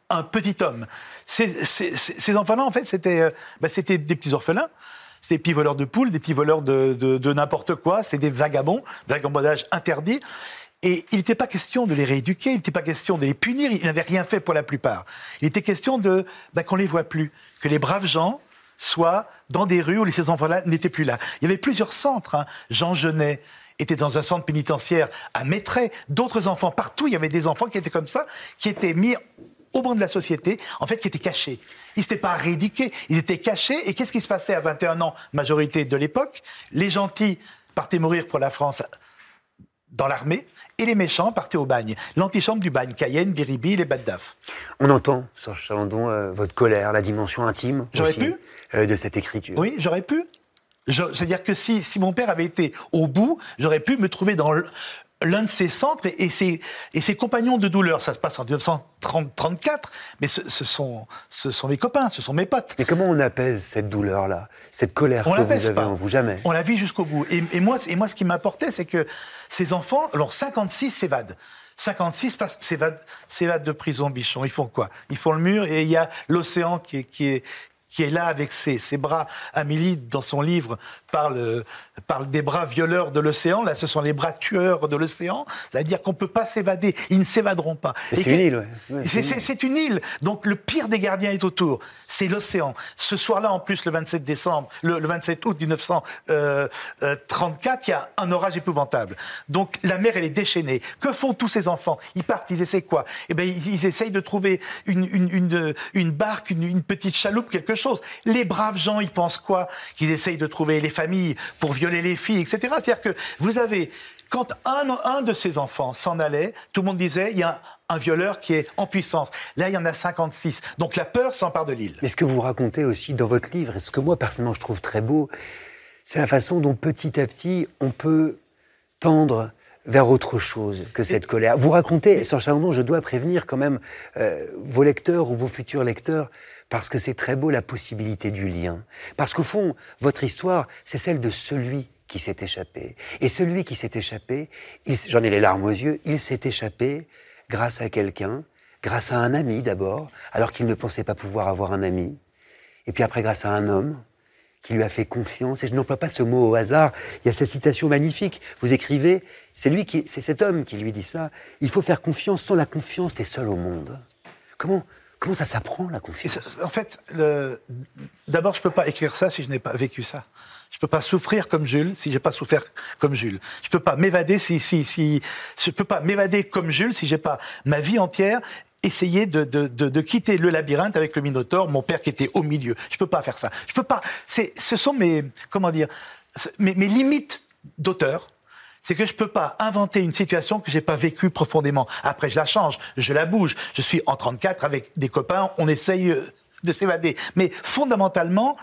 un, petit homme. Ces, enfants-là, en fait, c'était euh, bah, des petits orphelins. Des petits voleurs de poules, des petits voleurs de, n'importe quoi. C'est des vagabonds, vagabondage interdit. Et il n'était pas question de les rééduquer, il n'était pas question de les punir, ils n'avaient rien fait pour la plupart. Il était question de bah, qu'on les voit plus, que les braves gens soient dans des rues où ces enfants-là n'étaient plus là. Il y avait plusieurs centres. Hein. Jean Genet était dans un centre pénitentiaire à Maitret, d'autres enfants partout. Il y avait des enfants qui étaient comme ça, qui étaient mis au banc de la société, en fait, qui étaient cachés. Ils n'étaient pas rééduqués, ils étaient cachés. Et qu'est-ce qui se passait à 21 ans, majorité de l'époque? Les gentils partaient mourir pour la France dans l'armée, et les méchants partaient au bagne. L'antichambre du bagne, Cayenne, Biribi, les Baddaf. On entend, Serge Chalandon, euh, votre colère, la dimension intime j'aurais pu euh, de cette écriture. Oui, j'aurais pu. C'est-à-dire que si, si mon père avait été au bout, j'aurais pu me trouver dans l'un de ses centres et, ses, et, ses, compagnons de douleur. Ça se passe en 1934, mais ce, sont, ce sont mes copains, ce sont mes potes. Et comment on apaise cette douleur-là, cette colère on que vous avez en vous Jamais? On la vit jusqu'au bout. Et, et, moi, et moi, ce qui m'importait, c'est que ces enfants, alors 56 s'évadent. 56 s'évadent de prison, Bichon. Ils font quoi? Ils font le mur et il y a l'océan qui qui est, qui est là avec ses, ses, bras. Amélie, dans son livre, parle, parle des bras violeurs de l'océan. Là, ce sont les bras tueurs de l'océan. C'est-à-dire qu'on ne peut pas s'évader. Ils ne s'évaderont pas. C'est une île, C'est une île. Donc, le pire des gardiens est autour. C'est l'océan. Ce soir-là, en plus, le 27 décembre, le, 27 août 1934, euh, euh, il y a un orage épouvantable. Donc, la mer, elle est déchaînée. Que font tous ces enfants? Ils partent, ils essaient quoi? Eh bien, ils, essayent de trouver une, une, une, une barque, une, petite chaloupe, quelque chose les braves gens, ils pensent quoi Qu'ils essayent de trouver les familles pour violer les filles, etc. C'est-à-dire que vous avez, quand un, un de ces enfants s'en allait, tout le monde disait, il y a un, violeur qui est en puissance. Là, il y en a 56. Donc la peur s'empare de l'île. Mais ce que vous racontez aussi dans votre livre, et ce que moi personnellement je trouve très beau, c'est la façon dont petit à petit on peut tendre vers autre chose que cette colère. Vous racontez, sur Chalandon, je dois prévenir quand même euh, vos lecteurs ou vos futurs lecteurs, parce que c'est très beau la possibilité du lien. Parce qu'au fond, votre histoire, c'est celle de celui qui s'est échappé. Et celui qui s'est échappé, j'en ai les larmes aux yeux, il s'est échappé grâce à quelqu'un, grâce à un ami d'abord, alors qu'il ne pensait pas pouvoir avoir un ami. Et puis après, grâce à un homme qui lui a fait confiance. Et je n'emploie pas ce mot au hasard. Il y a cette citation magnifique. Vous écrivez, c'est lui qui, c'est cet homme qui lui dit ça. Il faut faire confiance. Sans la confiance, tu es seul au monde. Comment, Comment ça s'apprend, la confiance? En fait, d'abord, je ne peux pas écrire ça si je n'ai pas vécu ça. Je ne peux pas souffrir comme Jules si je n'ai pas souffert comme Jules. Je ne peux pas m'évader si, si, si, je peux pas m'évader comme Jules si j'ai pas ma vie entière essayé de, de, de, de, quitter le labyrinthe avec le Minotaure, mon père qui était au milieu. Je ne peux pas faire ça. Je peux pas. Ce sont mes, comment dire, mes, mes limites d'auteur c'est que je peux pas inventer une situation que j'ai pas vécue profondément. Après, je la change, je la bouge. Je suis en 34 avec des copains, on essaye euh, de s'évader. Mais fondamentalement,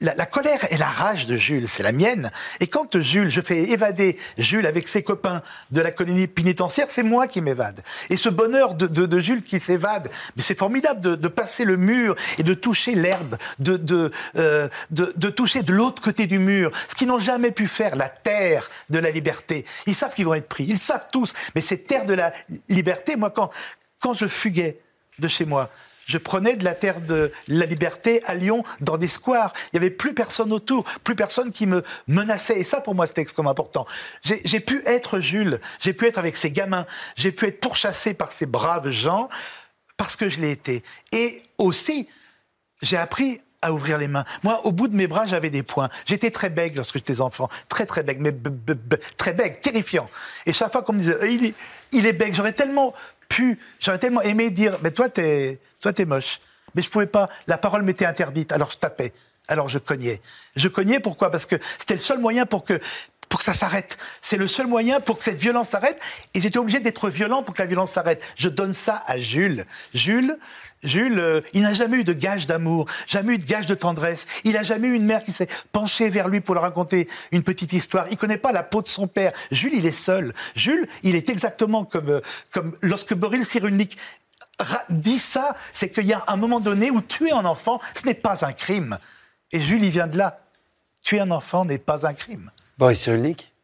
la, colère et la rage de Jules, c'est la mienne. Et quand Jules, je fais évader Jules avec ses copains de la colonie pénitentiaire, c'est moi qui m'évade. Et ce bonheur de, Jules qui s'évade, mais c'est formidable de, passer le mur et de toucher l'herbe, euh, de, de, toucher de l'autre côté du mur, ce qu'ils n'ont jamais pu faire, la terre de la liberté. Ils savent qu'ils vont être pris, ils savent tous. Mais cette terre de la liberté, moi, quand, quand je fuguais de chez moi, je prenais de la terre de la liberté à Lyon dans des squares. Il n'y avait plus personne autour, plus personne qui me menaçait. Et ça, pour moi, c'était extrêmement important. J'ai pu être Jules, j'ai pu être avec ces gamins, j'ai pu être pourchassé par ces braves gens parce que je l'ai été. Et aussi, j'ai appris à ouvrir les mains. Moi, au bout de mes bras, j'avais des points. J'étais très bègue lorsque j'étais enfant. Très, très bègue, mais très bègue, terrifiant. Et chaque fois qu'on me disait, il est, il est bègue, j'aurais tellement j'aurais tellement aimé dire, mais toi, t'es, toi, t'es moche. Mais je pouvais pas. La parole m'était interdite. Alors je tapais. Alors je cognais. Je cognais pourquoi? Parce que c'était le seul moyen pour que pour que ça s'arrête. C'est le seul moyen pour que cette violence s'arrête. Et j'étais obligé d'être violent pour que la violence s'arrête. Je donne ça à Jules. Jules, Jules, euh, il n'a jamais eu de gage d'amour, jamais eu de gage de tendresse. Il n'a jamais eu une mère qui s'est penchée vers lui pour lui raconter une petite histoire. Il connaît pas la peau de son père. Jules, il est seul. Jules, il est exactement comme, euh, comme lorsque Boril Cyrulnik dit ça, c'est qu'il y a un moment donné où tuer un enfant, ce n'est pas un crime. Et Jules, il vient de là. Tuer un enfant n'est pas un crime. Boris Cyrulnik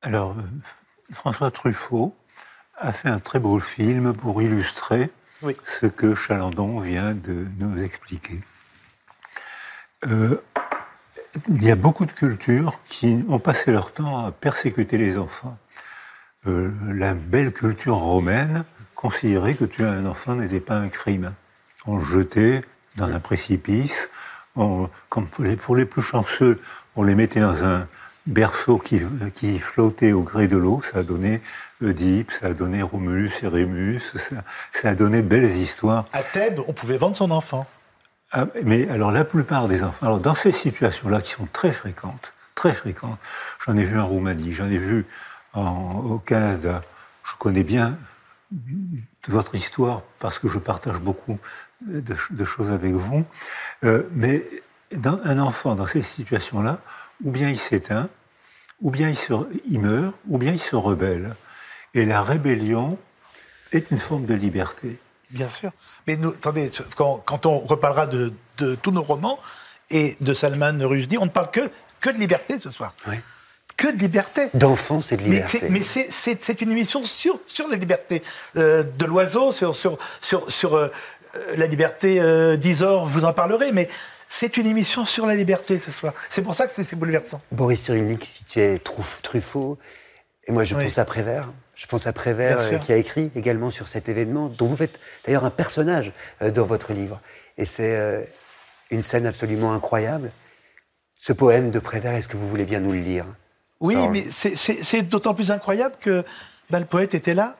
Alors, euh, François Truffaut a fait un très beau film pour illustrer ce que Chalandon vient de nous expliquer. Euh, il y a beaucoup de cultures qui ont passé leur temps à persécuter les enfants. Euh, la belle culture romaine considérait que tuer un enfant n'était pas un crime. On le jetait dans un précipice, comme pour les, plus chanceux, on les mettait dans un berceau qui, qui flottait au gré de l'eau, ça a donné Oedipe, ça a donné Romulus et Rémus, ça, a donné de belles histoires. À Thèbes, on pouvait vendre son enfant. Ah, mais alors la plupart des enfants, alors dans ces situations-là qui sont très fréquentes, très fréquentes, j'en ai vu en Roumanie, j'en ai vu au Canada, je connais bien votre histoire parce que je partage beaucoup de, choses avec vous, euh, mais un enfant dans ces situations-là, ou bien il s'éteint, ou bien il, se, il meurt, ou bien il se rebelle. Et la rébellion est une forme de liberté. Bien sûr. Mais nous, attendez, quand, on reparlera de, tous nos romans et de Salman Rushdie, on ne parle que, que de liberté ce soir. Oui. Que de liberté. D'enfant, c'est de liberté. Mais c'est une émission sur, sur la liberté euh, de l'oiseau, sur, sur, sur, sur euh, la liberté euh, d'Isor, vous en parlerez, mais c'est une émission sur la liberté ce soir. C'est pour ça que c'est bouleversant. Boris Cyrulnik, si tu es Truffaut, et moi je pense à Prévert, je pense à Prévert euh, qui a écrit également sur cet événement, dont vous faites d'ailleurs un personnage euh, dans votre livre. Et c'est euh, une scène absolument incroyable. Ce poème de Prévert, est-ce que vous voulez bien nous le lire? Oui, mais c'est d'autant plus incroyable que bah, le poète était là.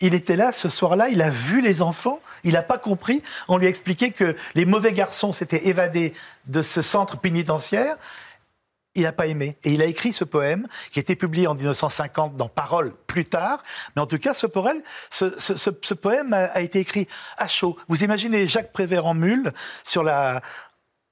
Il était là ce soir-là, il a vu les enfants, il n'a pas compris. On lui a expliqué que les mauvais garçons s'étaient évadés de ce centre pénitentiaire il n'a pas aimé. Et il a écrit ce poème, qui a été publié en 1950 dans Parole plus tard. Mais en tout cas, ce, poème, ce, poème a, été écrit à chaud. Vous imaginez Jacques Prévert en mule sur la,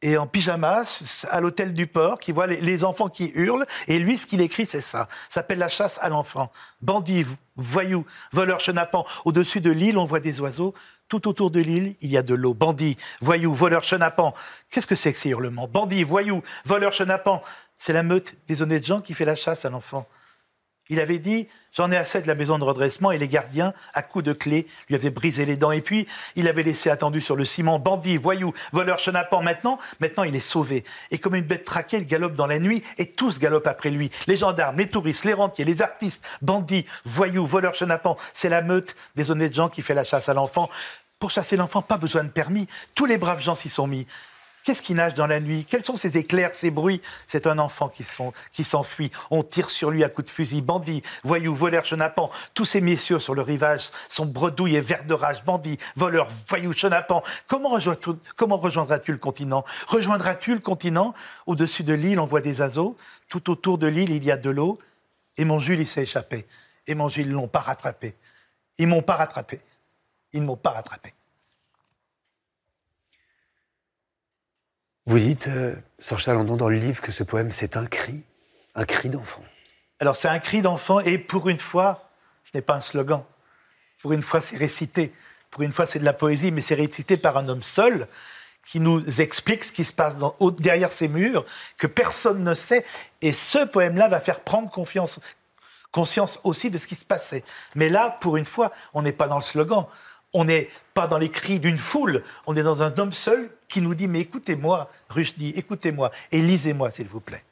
et en pyjama à l'hôtel du port, qui voit les, enfants qui hurlent. Et lui, ce qu'il écrit, c'est ça. Ça s'appelle La chasse à l'enfant. Bandit, voyou, voleur, chenapan. Au-dessus de l'île, on voit des oiseaux. Tout autour de l'île, il y a de l'eau. Bandit, voyou, voleur, chenapan. Qu'est-ce que c'est que ces hurlements? Bandit, voyou, voleur, chenapan. C'est la meute des honnêtes gens qui fait la chasse à l'enfant. Il avait dit J'en ai assez de la maison de redressement et les gardiens, à coups de clé, lui avaient brisé les dents. Et puis, il avait laissé attendu sur le ciment bandit, voyou, voleur, chenapan. Maintenant, maintenant, il est sauvé. Et comme une bête traquée, il galope dans la nuit et tous galopent après lui. Les gendarmes, les touristes, les rentiers, les artistes, bandits, voyous, voleurs, chenapan. C'est la meute des honnêtes gens qui fait la chasse à l'enfant. Pour chasser l'enfant, pas besoin de permis. Tous les braves gens s'y sont mis. Qu'est-ce qui nage dans la nuit? Quels sont ces éclairs, ces bruits? C'est un enfant qui, s'enfuit. On tire sur lui à coups de fusil. Bandit, voyou, voleur, chenapan. Tous ces messieurs sur le rivage sont bredouilles et verts de rage. Bandit, voleur, voyou, chenapan. Comment, rejoindras-tu le continent? Rejoindras-tu le continent? Au-dessus de l'île, on voit des oiseaux. Tout autour de l'île, il y a de l'eau. Et mon Jules, il s'est échappé. Et mon Jules, ils l'ont pas rattrapé. Ils m'ont pas rattrapé. Ils ne m'ont pas rattrapé. Vous dites, euh, Chalandon, dans le livre, que ce poème, c'est un cri, un cri d'enfant. Alors, c'est un cri d'enfant, et pour une fois, ce n'est pas un slogan. Pour une fois, c'est récité. Pour une fois, c'est de la poésie, mais c'est récité par un homme seul qui nous explique ce qui se passe derrière ces murs, que personne ne sait. Et ce poème-là va faire prendre conscience aussi de ce qui se passait. Mais là, pour une fois, on n'est pas dans le slogan on n'est pas dans les cris d'une foule, on est dans un homme seul qui nous dit Mais écoutez-moi, Rushdie, écoutez-moi, et lisez-moi, s'il vous plaît.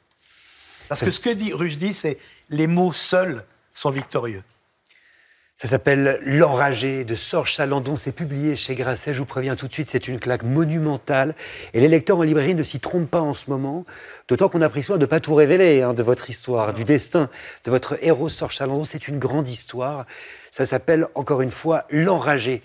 Parce que ce que dit Rushdie, c'est les mots seuls sont victorieux. Ça s'appelle L'Enragé de Sorge Salandon. C'est publié chez Grasset. Je vous préviens tout de suite, c'est une claque monumentale. Et les lecteurs en librairie ne s'y trompent pas en ce moment. D'autant qu'on a pris soin de ne pas tout révéler hein, de votre histoire, du destin de votre héros Sorge Salandon. C'est une grande histoire. Ça s'appelle, encore une fois, L'Enragé.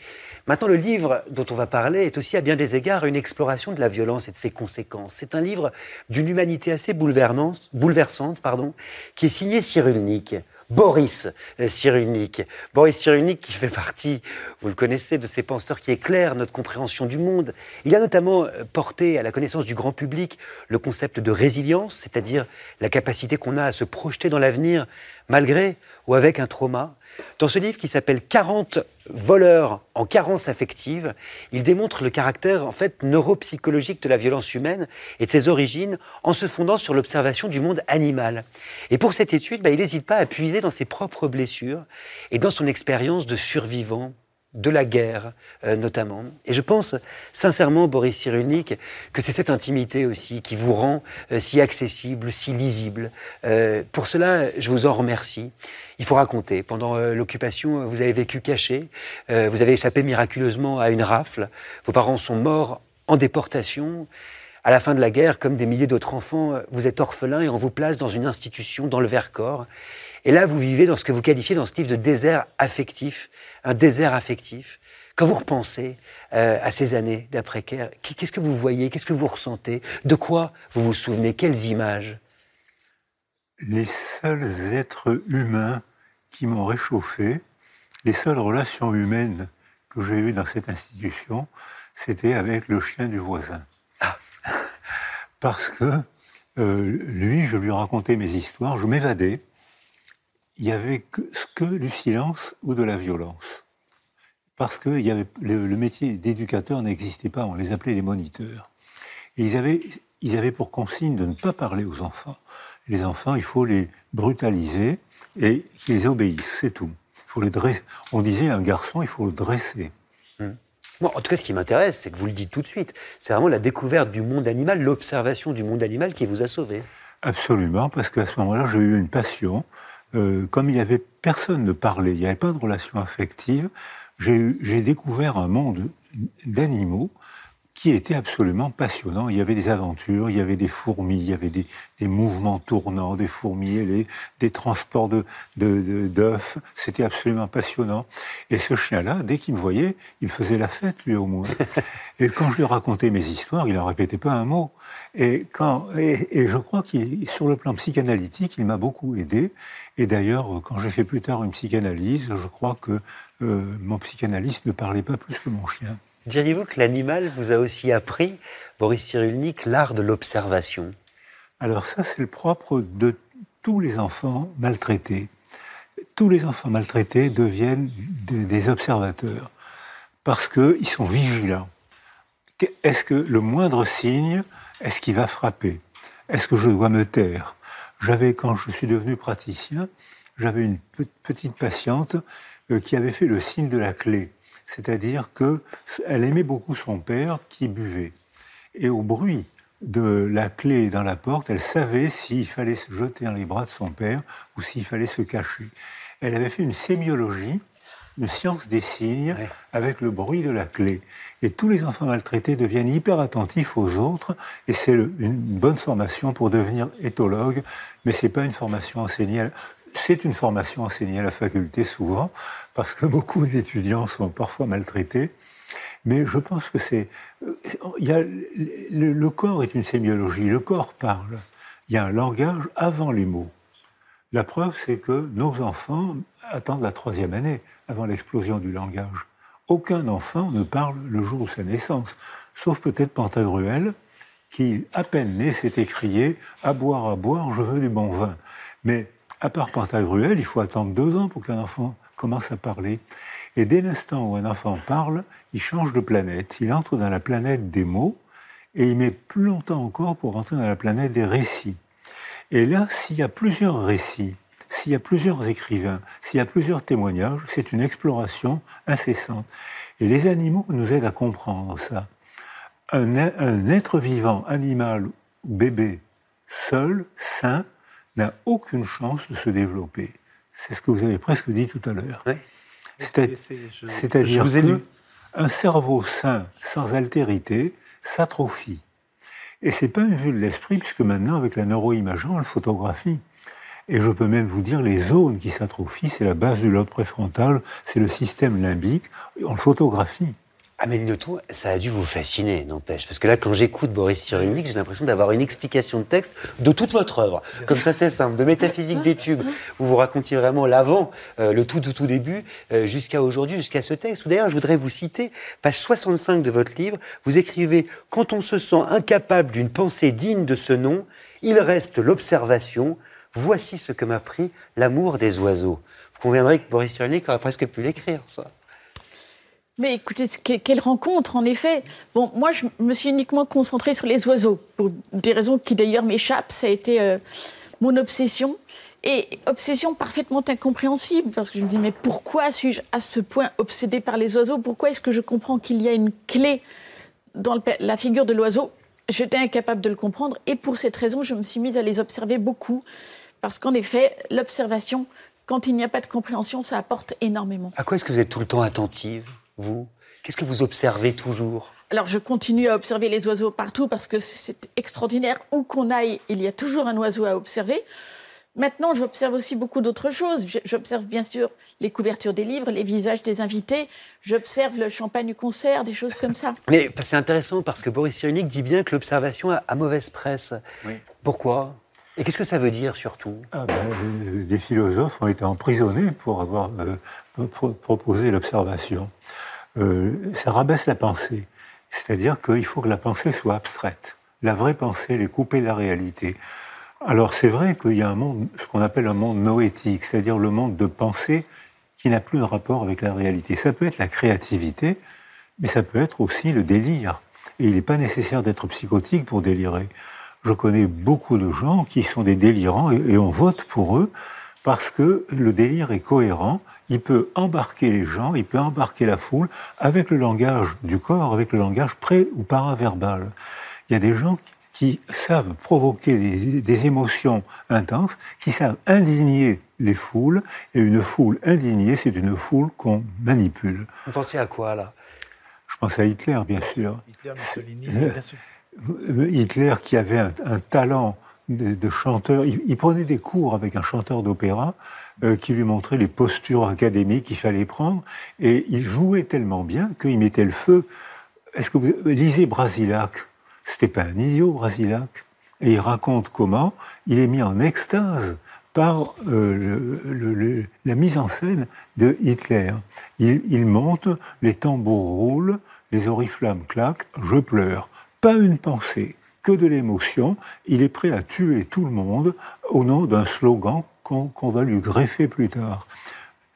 Maintenant, le livre dont on va parler est aussi à bien des égards une exploration de la violence et de ses conséquences. C'est un livre d'une humanité assez bouleversante, pardon, qui est signé Cyrulnik. Boris Cyrulnik. Boris Cyrulnik qui fait partie, vous le connaissez, de ces penseurs qui éclairent notre compréhension du monde. Il a notamment euh, porté à la connaissance du grand public le concept de résilience, c'est-à-dire la capacité qu'on a à se projeter dans l'avenir malgré ou avec un trauma. Dans ce livre qui s'appelle 40 voleurs en carence affective, il démontre le caractère en fait neuropsychologique de la violence humaine et de ses origines en se fondant sur l'observation du monde animal. Et pour cette étude, bah, il n'hésite pas à puiser dans ses propres blessures et dans son expérience de survivant de la guerre euh, notamment. Et je pense sincèrement, Boris Cyrulnik, que c'est cette intimité aussi qui vous rend euh, si accessible, si lisible. Euh, pour cela, je vous en remercie. Il faut raconter. Pendant l'occupation, vous avez vécu caché, vous avez échappé miraculeusement à une rafle, vos parents sont morts en déportation. À la fin de la guerre, comme des milliers d'autres enfants, vous êtes orphelin et on vous place dans une institution dans le Vercors. Et là, vous vivez dans ce que vous qualifiez dans ce livre de désert affectif, un désert affectif. Quand vous repensez euh, à ces années d'après-guerre, qu'est-ce que vous voyez, qu'est-ce que vous ressentez, de quoi vous vous souvenez, quelles images? Les seuls êtres humains qui m'ont réchauffé, les seules relations humaines que j'ai eues dans cette institution, c'était avec le chien du voisin. Ah. *laughs* Parce que lui, je lui racontais mes histoires, je m'évadais. Il y avait que, que, du silence ou de la violence. Parce que y avait, le, le métier d'éducateur n'existait pas, on les appelait les moniteurs. Et ils avaient, ils avaient pour consigne de ne pas parler aux enfants. Les enfants, il faut les brutaliser et qu'ils obéissent, c'est tout. Il faut les dresser. On disait un garçon, il faut le dresser. Hmm. en tout cas, ce qui m'intéresse, c'est que vous le dites tout de suite, c'est vraiment la découverte du monde animal, l'observation du monde animal qui vous a sauvé. Absolument, parce qu'à ce moment-là, j'ai eu une passion. Euh, comme il n'y avait personne de parler, il n'y avait pas de relation affective, j'ai découvert un monde d'animaux qui était absolument passionnant. Il y avait des aventures, il y avait des fourmis, il y avait des, mouvements tournants des fourmis, des transports d'œufs. De, C'était absolument passionnant. Et ce chien-là, dès qu'il me voyait, il faisait la fête, lui au moins. et quand je lui racontais mes histoires, il n'en répétait pas un mot. Et, quand, et je crois qu'il, sur le plan psychanalytique, il m'a beaucoup aidé. Et d'ailleurs, quand j'ai fait plus tard une psychanalyse, je crois que euh, mon psychanalyste ne parlait pas plus que mon chien. Diriez-vous que l'animal vous a aussi appris, Boris Cyrulnik, l'art de l'observation? Alors ça, c'est le propre de tous les enfants maltraités. Tous les enfants maltraités deviennent des, observateurs parce qu'ils sont vigilants. Est-ce que le moindre signe, est-ce qu'il va frapper? Est-ce que je dois me taire? J'avais, quand je suis devenu praticien, j'avais une petite patiente euh, qui avait fait le signe de la clé c'est-à-dire qu'elle aimait beaucoup son père qui buvait. Et au bruit de la clé dans la porte, elle savait s'il fallait se jeter dans les bras de son père ou s'il fallait se cacher. Elle avait fait une sémiologie, une science des signes, avec le bruit de la clé. Et tous les enfants maltraités deviennent hyper attentifs aux autres, et c'est une bonne formation pour devenir éthologue, mais c'est pas une formation enseignée. C'est une formation enseignée à la faculté souvent, parce que beaucoup d'étudiants sont parfois maltraités. Mais je pense que c'est. A, le, corps est une sémiologie, le corps parle. Il y a un langage avant les mots. La preuve, c'est que nos enfants attendent la troisième année avant l'explosion du langage. Aucun enfant ne parle le jour de sa naissance, sauf peut-être Pantagruel, qui, à peine né, s'est écrié À boire, à boire, je veux du bon vin. Mais à part Pantagruel, il faut attendre deux ans pour qu'un enfant commence à parler. Et dès l'instant où un enfant parle, il change de planète. Il entre dans la planète des mots et il met plus longtemps encore pour entrer dans la planète des récits. Et là, s'il y a plusieurs récits, s'il y a plusieurs écrivains, s'il y a plusieurs témoignages, c'est une exploration incessante. Et les animaux nous aident à comprendre ça. Un, un être vivant, animal ou bébé, seul, sain, n'a aucune chance de se développer. C'est ce que vous avez presque dit tout à l'heure. C'est-à-dire qu'un cerveau sain, sans altérité, s'atrophie. Et c'est pas une vue de l'esprit, puisque maintenant, avec la neuroimagerie, on le photographie. Et je peux même vous dire, les zones qui s'atrophient, c'est la base du lobe préfrontal, c'est le système limbique, on le photographie. Amélie Nothomb, ça a dû vous fasciner, n'empêche. Parce que là, quand j'écoute Boris Cyrulnik, j'ai l'impression d'avoir une explication de texte de toute votre œuvre. Comme ça, c'est simple. De métaphysique des tubes, où vous racontiez vraiment l'avant, euh, le tout, tout, tout début, euh, jusqu'à aujourd'hui, jusqu'à ce texte. D'ailleurs, je voudrais vous citer, page 65 de votre livre, vous écrivez « Quand on se sent incapable d'une pensée digne de ce nom, il reste l'observation. Voici ce que m'a pris l'amour des oiseaux. » Vous conviendrez que Boris Cyrulnik aurait presque pu l'écrire, ça. Mais écoutez, quelle rencontre, en effet. Bon, moi, je me suis uniquement concentrée sur les oiseaux, pour des raisons qui d'ailleurs m'échappent. Ça a été euh, mon obsession. Et obsession parfaitement incompréhensible, parce que je me dis, mais pourquoi suis-je à ce point obsédée par les oiseaux? Pourquoi est-ce que je comprends qu'il y a une clé dans la figure de l'oiseau? J'étais incapable de le comprendre, et pour cette raison, je me suis mise à les observer beaucoup, parce qu'en effet, l'observation, quand il n'y a pas de compréhension, ça apporte énormément. À quoi est-ce que vous êtes tout le temps attentive? Vous? Qu'est-ce que vous observez toujours? Alors je continue à observer les oiseaux partout parce que c'est extraordinaire. Où qu'on aille, il y a toujours un oiseau à observer. Maintenant, j'observe aussi beaucoup d'autres choses. J'observe bien sûr les couvertures des livres, les visages des invités. J'observe le champagne du concert, des choses comme ça. *laughs* Mais c'est intéressant parce que Boris Cyrulnik dit bien que l'observation a, mauvaise presse. Pourquoi? Et qu'est-ce que ça veut dire surtout? Ah ben, Des philosophes ont été emprisonnés pour avoir euh, proposé l'observation. Euh, ça rabaisse la pensée. C'est-à-dire qu'il faut que la pensée soit abstraite. la vraie pensée, elle est coupée de la réalité. Alors c'est vrai qu'il y a un monde, ce qu'on appelle un monde noétique, c'est-à-dire le monde de pensée qui n'a plus de rapport avec la réalité. Ça peut être la créativité, mais ça peut être aussi le délire. Et il n'est pas nécessaire d'être psychotique pour délirer. Je connais beaucoup de gens qui sont des délirants et, on vote pour eux parce que le délire est cohérent. Il peut embarquer les gens, il peut embarquer la foule avec le langage du corps, avec le langage pré ou paraverbal. Il y a des gens qui savent provoquer des, des, émotions intenses, qui savent indigner les foules, et une foule indignée, c'est une foule qu'on manipule. Vous pensez à quoi là? Je pense à Hitler, bien sûr. Hitler, Mussolini, bien sûr. Hitler qui avait un, talent de, chanteur, il, prenait des cours avec un chanteur d'opéra euh, qui lui montrait les postures académiques qu'il fallait prendre, et il jouait tellement bien qu'il mettait le feu. Est-ce que vous lisez Brasilac C'était pas un idiot, Brasilac. Et il raconte comment il est mis en extase par euh, la mise en scène de Hitler. Il, il monte, les tambours roulent, les oriflammes claquent, je pleure pas une pensée, que de l'émotion. Il est prêt à tuer tout le monde au nom d'un slogan qu'on va lui greffer plus tard.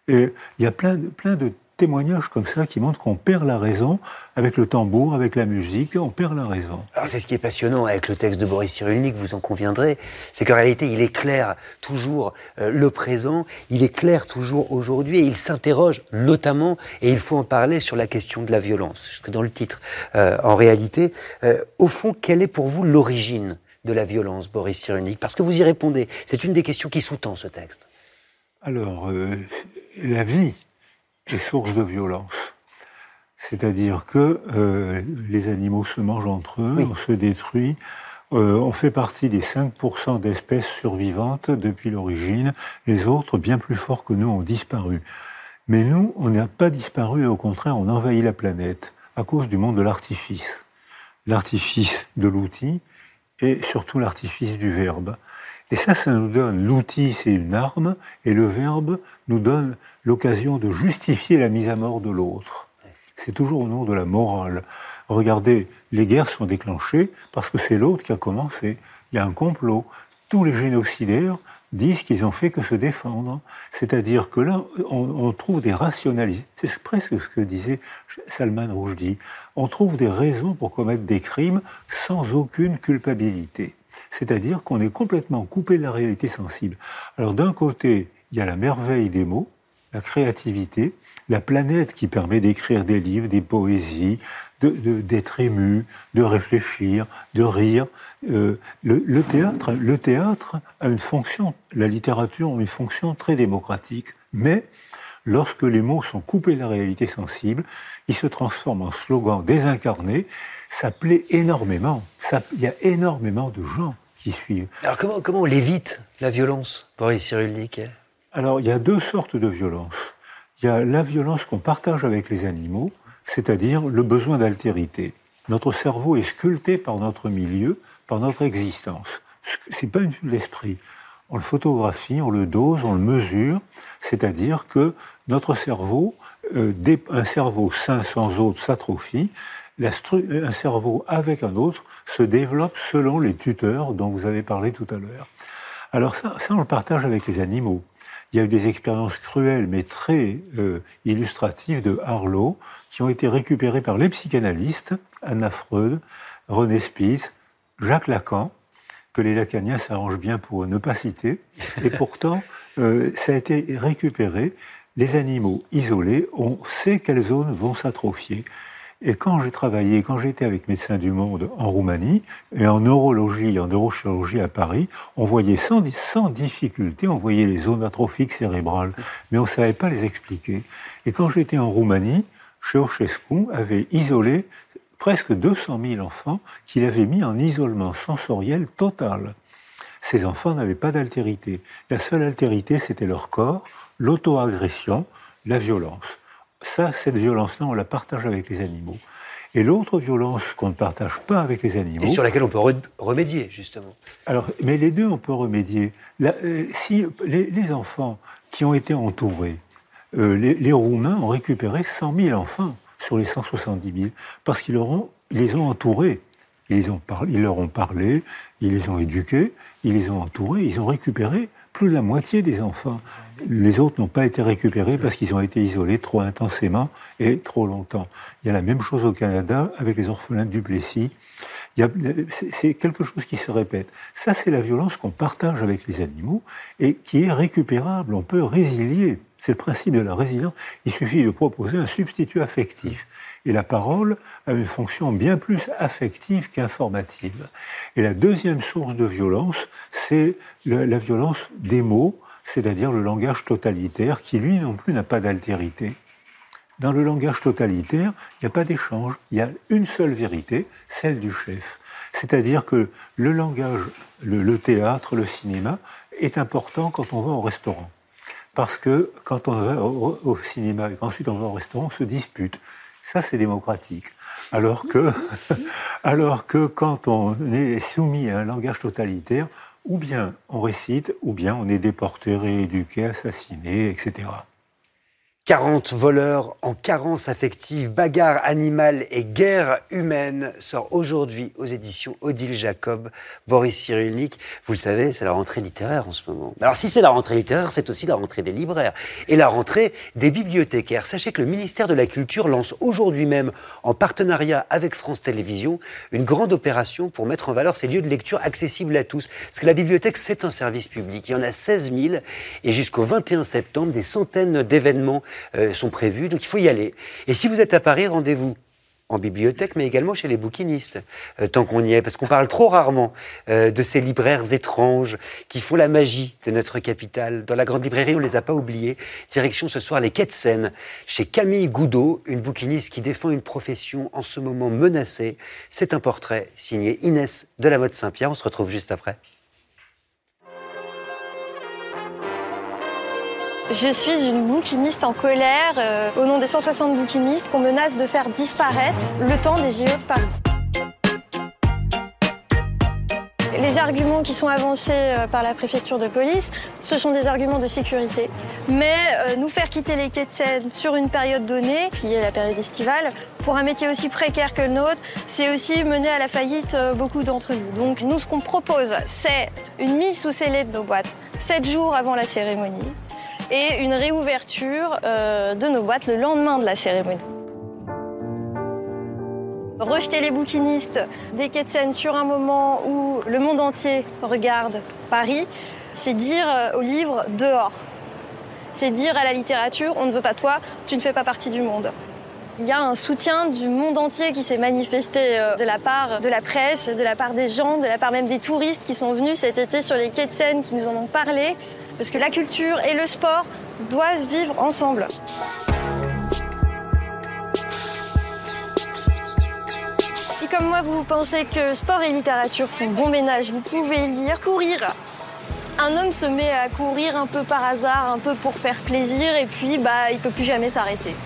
Et il y a plein de témoignages comme ça qui montrent qu'on perd la raison avec le tambour, avec la musique, on perd la raison. Alors c'est ce qui est passionnant avec le texte de Boris Cyrulnik, vous en conviendrez, c'est qu'en réalité il éclaire toujours euh, le présent, il éclaire toujours aujourd'hui et il s'interroge notamment, et il faut en parler, sur la question de la violence. Dans le titre, euh, en réalité, euh, au fond, quelle est pour vous l'origine de la violence, Boris Cyrulnik Parce que vous y répondez, c'est une des questions qui sous-tend ce texte. Alors, la vie est source de violence. C'est-à-dire que euh, les animaux se mangent entre eux, on se détruit. Euh, on fait partie des 5% d'espèces survivantes depuis l'origine. Les autres, bien plus forts que nous, ont disparu. Mais nous, on n'a pas disparu et au contraire, on envahit la planète à cause du monde de l'artifice. L'artifice de l'outil et surtout l'artifice du verbe. Et ça, ça nous donne, l'outil c'est une arme, et le verbe nous donne l'occasion de justifier la mise à mort de l'autre. C'est toujours au nom de la morale. Regardez, les guerres sont déclenchées parce que c'est l'autre qui a commencé. Il y a un complot. Tous les génocidaires disent qu'ils ont fait que se défendre. C'est-à-dire que là, on, trouve des rationalités. C'est presque ce que disait Salman Rushdie. On trouve des raisons pour commettre des crimes sans aucune culpabilité. C'est-à-dire qu'on est complètement coupé de la réalité sensible. Alors d'un côté, il y a la merveille des mots, la créativité, la planète qui permet d'écrire des livres, des poésies, d'être ému, de réfléchir, de rire. Euh, le, théâtre, le théâtre a une fonction, la littérature a une fonction très démocratique. Mais lorsque les mots sont coupés de la réalité sensible, ils se transforment en slogans désincarnés. Ça plaît énormément. il y a énormément de gens qui suivent. Alors comment, comment on l'évite, la violence, Boris Cyrulnik? Alors, il y a deux sortes de violence. Il y a la violence qu'on partage avec les animaux, c'est-à-dire le besoin d'altérité. Notre cerveau est sculpté par notre milieu, par notre existence. C'est pas une l'esprit. On le photographie, on le dose, on le mesure, c'est-à-dire que notre cerveau, euh, un cerveau sain sans autre s'atrophie, un cerveau avec un autre se développe selon les tuteurs dont vous avez parlé tout à l'heure. Alors ça, ça, on le partage avec les animaux. Il y a eu des expériences cruelles mais très euh, illustratives de Harlow qui ont été récupérées par les psychanalystes, Anna Freud, René Spitz, Jacques Lacan, que les lacaniens s'arrangent bien pour ne pas citer. Et pourtant, euh, ça a été récupéré. Les animaux isolés, on sait quelles zones vont s'atrophier. Et quand j'ai travaillé, quand j'étais avec Médecins du Monde en Roumanie, et en neurologie, en neurochirurgie à Paris, on voyait sans, difficulté, on voyait les zones atrophiques cérébrales, mais on ne savait pas les expliquer. Et quand j'étais en Roumanie, Ceausescu avait isolé presque 200 000 enfants qu'il avait mis en isolement sensoriel total. Ces enfants n'avaient pas d'altérité. La seule altérité, c'était leur corps, l'auto-agression, la violence. Ça, cette violence-là, on la partage avec les animaux. Et l'autre violence qu'on ne partage pas avec les animaux. Et sur laquelle on peut remédier, justement. Alors, mais les deux, on peut remédier. Euh, si les, enfants qui ont été entourés, euh, les, Roumains ont récupéré 100 000 enfants sur les 170 000, parce qu'ils les ont entourés. Ils, ont ils leur ont parlé, ils les ont éduqués, ils les ont entourés, ils ont récupéré plus de la moitié des enfants. Les autres n'ont pas été récupérés parce qu'ils ont été isolés trop intensément et trop longtemps. Il y a la même chose au Canada avec les orphelins de Duplessis. C'est quelque chose qui se répète. Ça, c'est la violence qu'on partage avec les animaux et qui est récupérable. On peut résilier. C'est le principe de la résilience. Il suffit de proposer un substitut affectif. Et la parole a une fonction bien plus affective qu'informative. Et la deuxième source de violence, c'est la violence des mots, c'est-à-dire le langage totalitaire, qui lui non plus n'a pas d'altérité. Dans le langage totalitaire, il n'y a pas d'échange, il y a une seule vérité, celle du chef. C'est-à-dire que le langage, le, théâtre, le cinéma est important quand on va au restaurant. Parce que quand on va au, cinéma et qu'ensuite on va au restaurant, on se dispute. Ça, c'est démocratique. Alors que, *laughs* alors que quand on est soumis à un langage totalitaire, ou bien on récite, ou bien on est déporté, rééduqué, assassiné, etc. 40 voleurs en carence affective, bagarre animale et guerre humaine sort aujourd'hui aux éditions Odile Jacob, Boris Cyrulnik. Vous le savez, c'est la rentrée littéraire en ce moment. Alors si c'est la rentrée littéraire, c'est aussi la rentrée des libraires et la rentrée des bibliothécaires. Sachez que le ministère de la Culture lance aujourd'hui même, en partenariat avec France Télévisions, une grande opération pour mettre en valeur ces lieux de lecture accessibles à tous. Parce que la bibliothèque, c'est un service public. Il y en a 16 000 et jusqu'au 21 septembre, des centaines d'événements sont prévus, donc il faut y aller. Et si vous êtes à Paris, rendez-vous en bibliothèque, mais également chez les bouquinistes, euh, tant qu'on y est, parce qu'on parle trop rarement euh, de ces libraires étranges qui font la magie de notre capitale. Dans la grande librairie, on ne les a pas oubliés. Direction ce soir les Quais de Seine, chez Camille Goudot, une bouquiniste qui défend une profession en ce moment menacée. C'est un portrait signé Inès de la Mode Saint-Pierre. On se retrouve juste après. Je suis une bouquiniste en colère euh, au nom des 160 bouquinistes qu'on menace de faire disparaître le temps des JO de Paris. Les arguments qui sont avancés euh, par la préfecture de police, ce sont des arguments de sécurité. Mais euh, nous faire quitter les quais de Seine sur une période donnée, qui est la période estivale, pour un métier aussi précaire que le nôtre, c'est aussi mener à la faillite beaucoup d'entre nous. Donc nous, ce qu'on propose, c'est une mise sous scellé de nos boîtes, 7 jours avant la cérémonie et une réouverture euh, de nos boîtes le lendemain de la cérémonie. Rejeter les bouquinistes des quais de Seine sur un moment où le monde entier regarde Paris, c'est dire euh, au livre dehors. C'est dire à la littérature on ne veut pas toi, tu ne fais pas partie du monde. Il y a un soutien du monde entier qui s'est manifesté euh, de la part de la presse, de la part des gens, de la part même des touristes qui sont venus cet été sur les quais de Seine, qui nous en ont parlé. Parce que la culture et le sport doivent vivre ensemble. Si comme moi vous pensez que sport et littérature font bon ménage, vous pouvez lire, courir. Un homme se met à courir un peu par hasard, un peu pour faire plaisir, et puis bah, il peut plus jamais s'arrêter.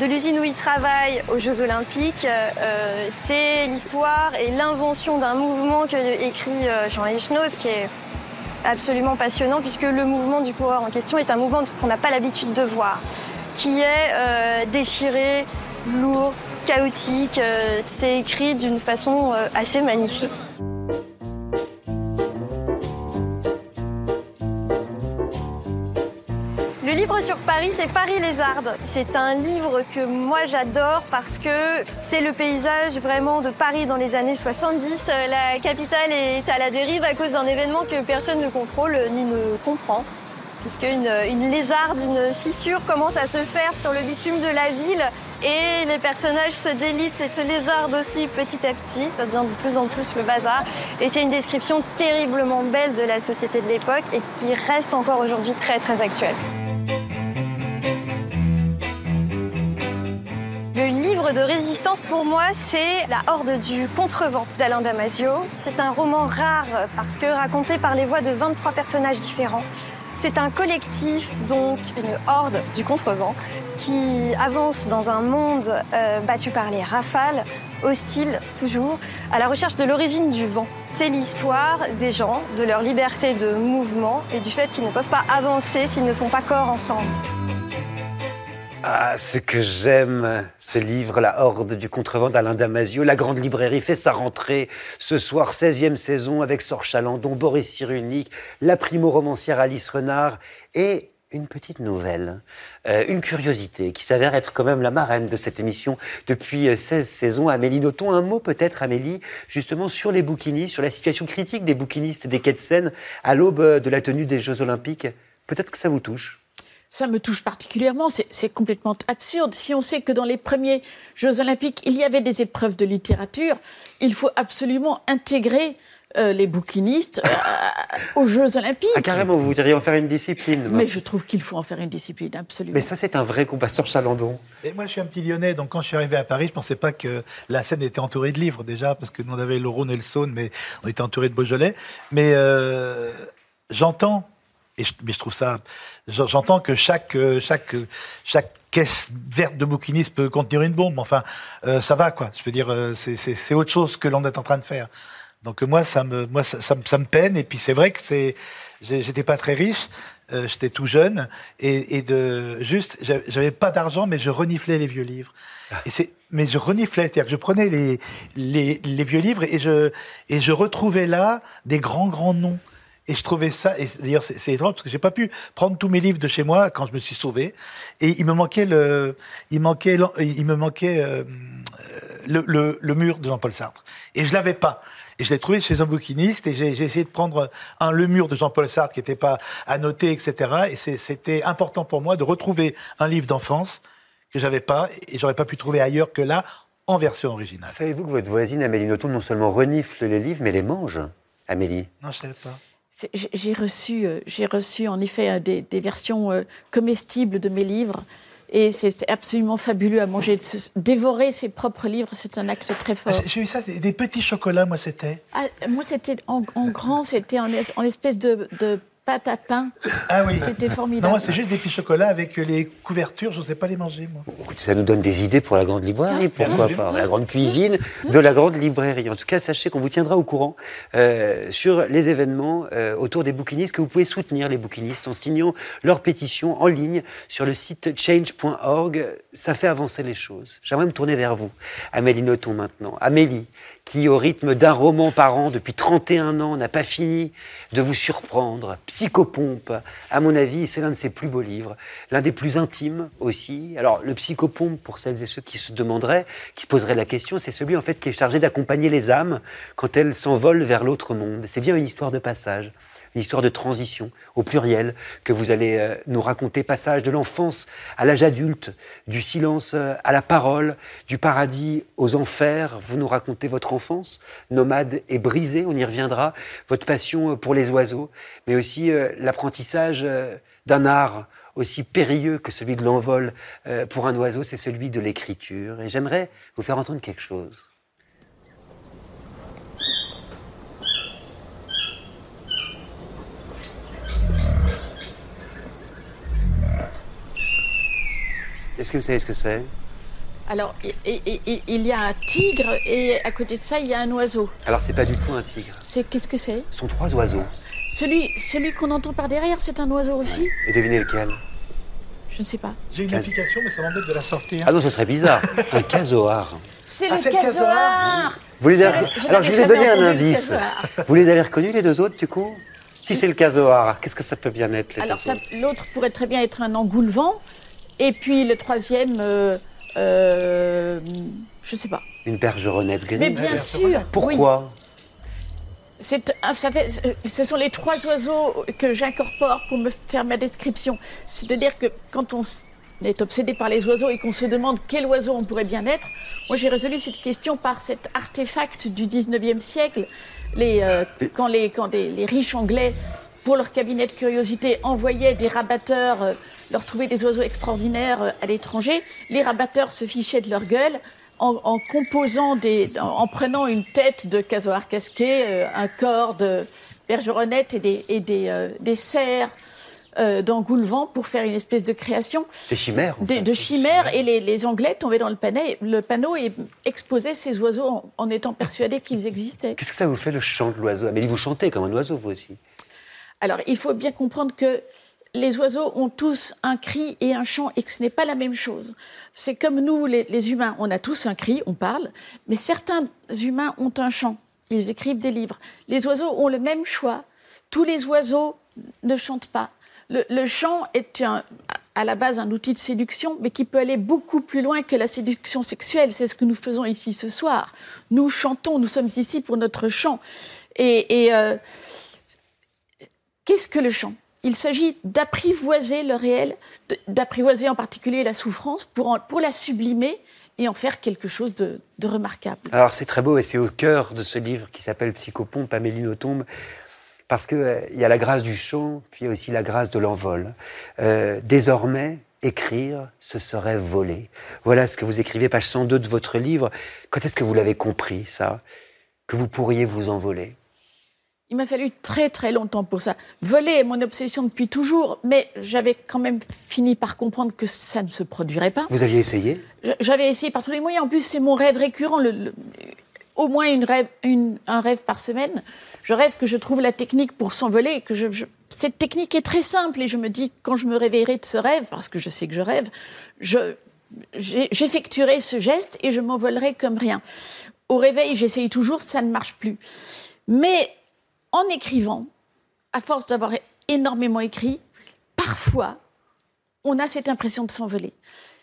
De l'usine où il travaille aux Jeux Olympiques, euh, c'est l'histoire et l'invention d'un mouvement que écrit euh, Jean Echnoz, qui est absolument passionnant puisque le mouvement du coureur en question est un mouvement qu'on n'a pas l'habitude de voir, qui est euh, déchiré, lourd, chaotique. Euh, c'est écrit d'une façon euh, assez magnifique. Sur Paris, c'est Paris Lézarde. C'est un livre que moi j'adore parce que c'est le paysage vraiment de Paris dans les années 70. La capitale est à la dérive à cause d'un événement que personne ne contrôle ni ne comprend. Puisque une, lézarde, une fissure commence à se faire sur le bitume de la ville et les personnages se délitent et se lézardent aussi petit à petit. Ça devient de plus en plus le bazar. Et c'est une description terriblement belle de la société de l'époque et qui reste encore aujourd'hui très très actuelle. De résistance, pour moi, c'est La Horde du Contrevent d'Alain Damasio. C'est un roman rare parce que raconté par les voix de 23 personnages différents. C'est un collectif, donc une horde du contrevent, qui avance dans un monde euh, battu par les rafales, hostile toujours, à la recherche de l'origine du vent. C'est l'histoire des gens, de leur liberté de mouvement et du fait qu'ils ne peuvent pas avancer s'ils ne font pas corps ensemble. Ah, ce que j'aime, ce livre, La Horde du contrevent d'Alain Damasio. La Grande Librairie fait sa rentrée ce soir, 16e saison, avec Sor Chalandon, Boris Cyrulnik, la primo-romancière Alice Renard et une petite nouvelle, euh, une curiosité qui s'avère être quand même la marraine de cette émission depuis 16 euh, saisons. Amélie Nothomb, un mot peut-être, Amélie, justement sur les bouquinistes, sur la situation critique des bouquinistes des quais de Seine à l'aube de la tenue des Jeux Olympiques. Peut-être que ça vous touche ça me touche particulièrement, c'est complètement absurde. Si on sait que dans les premiers Jeux olympiques, il y avait des épreuves de littérature, il faut absolument intégrer euh, les bouquinistes euh, aux Jeux Olympiques. Ah, carrément, vous diriez en faire une discipline. Mais je trouve qu'il faut en faire une discipline, absolument. Mais ça, c'est un vrai combat sur Chalandon. Et moi, je suis un petit Lyonnais, donc quand je suis arrivé à Paris, je ne pensais pas que la scène était entourée de livres, déjà, parce que nous, on avait le Rhône et le Saône, mais on était entouré de Beaujolais. Mais euh, j'entends, et mais je trouve ça. J'entends que chaque, chaque, chaque caisse verte de bouquinistes peut contenir une bombe. Enfin, ça va, quoi. Je veux dire, c'est autre chose que l'on est en train de faire. Donc moi, ça me, moi, ça, ça, me peine. Et puis c'est vrai que c'est, j'étais pas très riche, euh, j'étais tout jeune, et, et de juste, j'avais pas d'argent, mais je reniflais les vieux livres. Ah. Et c'est, mais je reniflais, c'est-à-dire que je prenais les, les, les, vieux livres et je, et je retrouvais là des grands grands noms. Et je trouvais ça, et d'ailleurs c'est étrange parce que j'ai pas pu prendre tous mes livres de chez moi quand je me suis sauvé. Et il me manquait le, il manquait, il me manquait euh, le, le, le, mur de Jean-Paul Sartre. Et je l'avais pas. Et je l'ai trouvé chez un bouquiniste et j'ai essayé de prendre un Le Mur de Jean-Paul Sartre qui n'était pas annoté, etc. Et c'était important pour moi de retrouver un livre d'enfance que j'avais pas et j'aurais pas pu trouver ailleurs que là, en version originale. Savez-vous que votre voisine Amélie Nothomb non seulement renifle les livres, mais les mange, Amélie? Non, je savais pas. J'ai reçu, euh, j'ai reçu en effet euh, des, des versions euh, comestibles de mes livres et c'est absolument fabuleux à manger. Dévorer ses propres livres, c'est un acte très fort. Ah, j'ai eu ça, des petits chocolats, moi, c'était. Ah, moi, c'était en, grand, c'était en, en, espèce de, de pâte à pain. Ah oui. C'était formidable. Non, moi, c'est juste des petits chocolats avec les couvertures. Je n'osais pas les manger, moi. ça nous donne des idées pour la grande librairie, ah, pourquoi pas La grande cuisine de la grande librairie. En tout cas, sachez qu'on vous tiendra au courant euh, sur les événements euh, autour des bouquinistes, que vous pouvez soutenir les bouquinistes en signant leur pétition en ligne sur le site change.org. Ça fait avancer les choses. J'aimerais me tourner vers vous, Amélie Nothomb maintenant. Amélie, qui, au rythme d'un roman par an depuis 31 ans, n'a pas fini de vous surprendre. Psychopompe, à mon avis, c'est l'un de ses plus beaux livres, l'un des plus intimes aussi. Alors, le Psychopompe, pour celles et ceux qui se demanderaient, qui poseraient la question, c'est celui en fait qui est chargé d'accompagner les âmes quand elles s'envolent vers l'autre monde. C'est bien une histoire de passage une histoire de transition au pluriel que vous allez euh, nous raconter, passage de l'enfance à l'âge adulte, du silence euh, à la parole, du paradis aux enfers. Vous nous racontez votre enfance, nomade et brisée, on y reviendra, votre passion euh, pour les oiseaux, mais aussi l'apprentissage d'un art aussi périlleux que celui de l'envol pour un oiseau, c'est celui de l'écriture. Et j'aimerais vous faire entendre quelque chose. Est-ce que vous savez ce que c'est? Alors, il y a un tigre et à côté de ça, il y a un oiseau. Alors, c'est pas du tout un tigre. C'est qu'est-ce que c'est? Ce sont trois oiseaux. Celui, celui qu'on entend par derrière, c'est un oiseau aussi? Et devinez lequel? Je ne sais pas. J'ai une application, mais ça m'embête de la sortir. Ah non, ce serait bizarre. *laughs* un casoar. C'est ah, le casoar. Vous les avez... Alors, je vous ai donné un indice. Vous les avez reconnus, les deux autres, du coup? Si c'est le casoar, qu'est-ce que ça peut bien être, les Alors, l'autre pourrait très bien être un engoulevent. Et puis le troisième, euh, euh, je sais pas. Une bergeronnette grise. Mais bien sûr. Pourquoi C'est, ça fait, ce sont les trois oiseaux que j'incorpore pour me faire ma description. C'est-à-dire que quand on est obsédé par les oiseaux et qu'on se demande quel oiseau on pourrait bien être, moi j'ai résolu cette question par cet artefact du 19e siècle. Les, euh, quand les, quand les riches anglais pour leur cabinet de curiosité, envoyaient des rabatteurs euh, leur trouver des oiseaux extraordinaires euh, à l'étranger. Les rabatteurs se fichaient de leur gueule en, composant des, en, prenant une tête de casoar casqué, euh, un corps de bergeronnette et des, et des, des cerfs. d'engoulevent pour faire une espèce de création. Des chimères. de chimères. Et les, Anglais tombaient dans le, le panneau et exposaient ces oiseaux en, en étant persuadés qu'ils existaient. Qu'est-ce que ça vous fait le chant de l'oiseau? Amélie, vous chantez comme un oiseau, vous aussi alors, il faut bien comprendre que les oiseaux ont tous un cri et un chant et que ce n'est pas la même chose. C'est comme nous, les, humains, on a tous un cri, on parle, mais certains humains ont un chant. Ils écrivent des livres. Les oiseaux ont le même choix. Tous les oiseaux ne chantent pas. Le, chant est à la base un outil de séduction, mais qui peut aller beaucoup plus loin que la séduction sexuelle. C'est ce que nous faisons ici ce soir. Nous chantons, nous sommes ici pour notre chant. Et, euh, qu'est-ce que le chant? Il s'agit d'apprivoiser le réel, d'apprivoiser en particulier la souffrance pour, pour la sublimer et en faire quelque chose de, remarquable. Alors c'est très beau et c'est au cœur de ce livre qui s'appelle Psychopompe, Amélie Nothomb, parce qu'il euh, y a la grâce du chant, puis il y a aussi la grâce de l'envol. Euh, désormais, écrire, ce serait voler. Voilà ce que vous écrivez, page 102 de votre livre. Quand est-ce que vous l'avez compris, ça? Que vous pourriez vous envoler? Il m'a fallu très très longtemps pour ça. Voler est mon obsession depuis toujours, mais j'avais quand même fini par comprendre que ça ne se produirait pas. Vous aviez essayé? J'avais essayé par tous les moyens. En plus, c'est mon rêve récurrent, au moins une rêve, un rêve par semaine. Je rêve que je trouve la technique pour s'envoler. Que je, cette technique est très simple et je me dis quand je me réveillerai de ce rêve, parce que je sais que je rêve, j'effectuerai ce geste et je m'envolerai comme rien. Au réveil, j'essaye toujours, ça ne marche plus. Mais en écrivant, à force d'avoir énormément écrit, parfois, on a cette impression de s'envoler.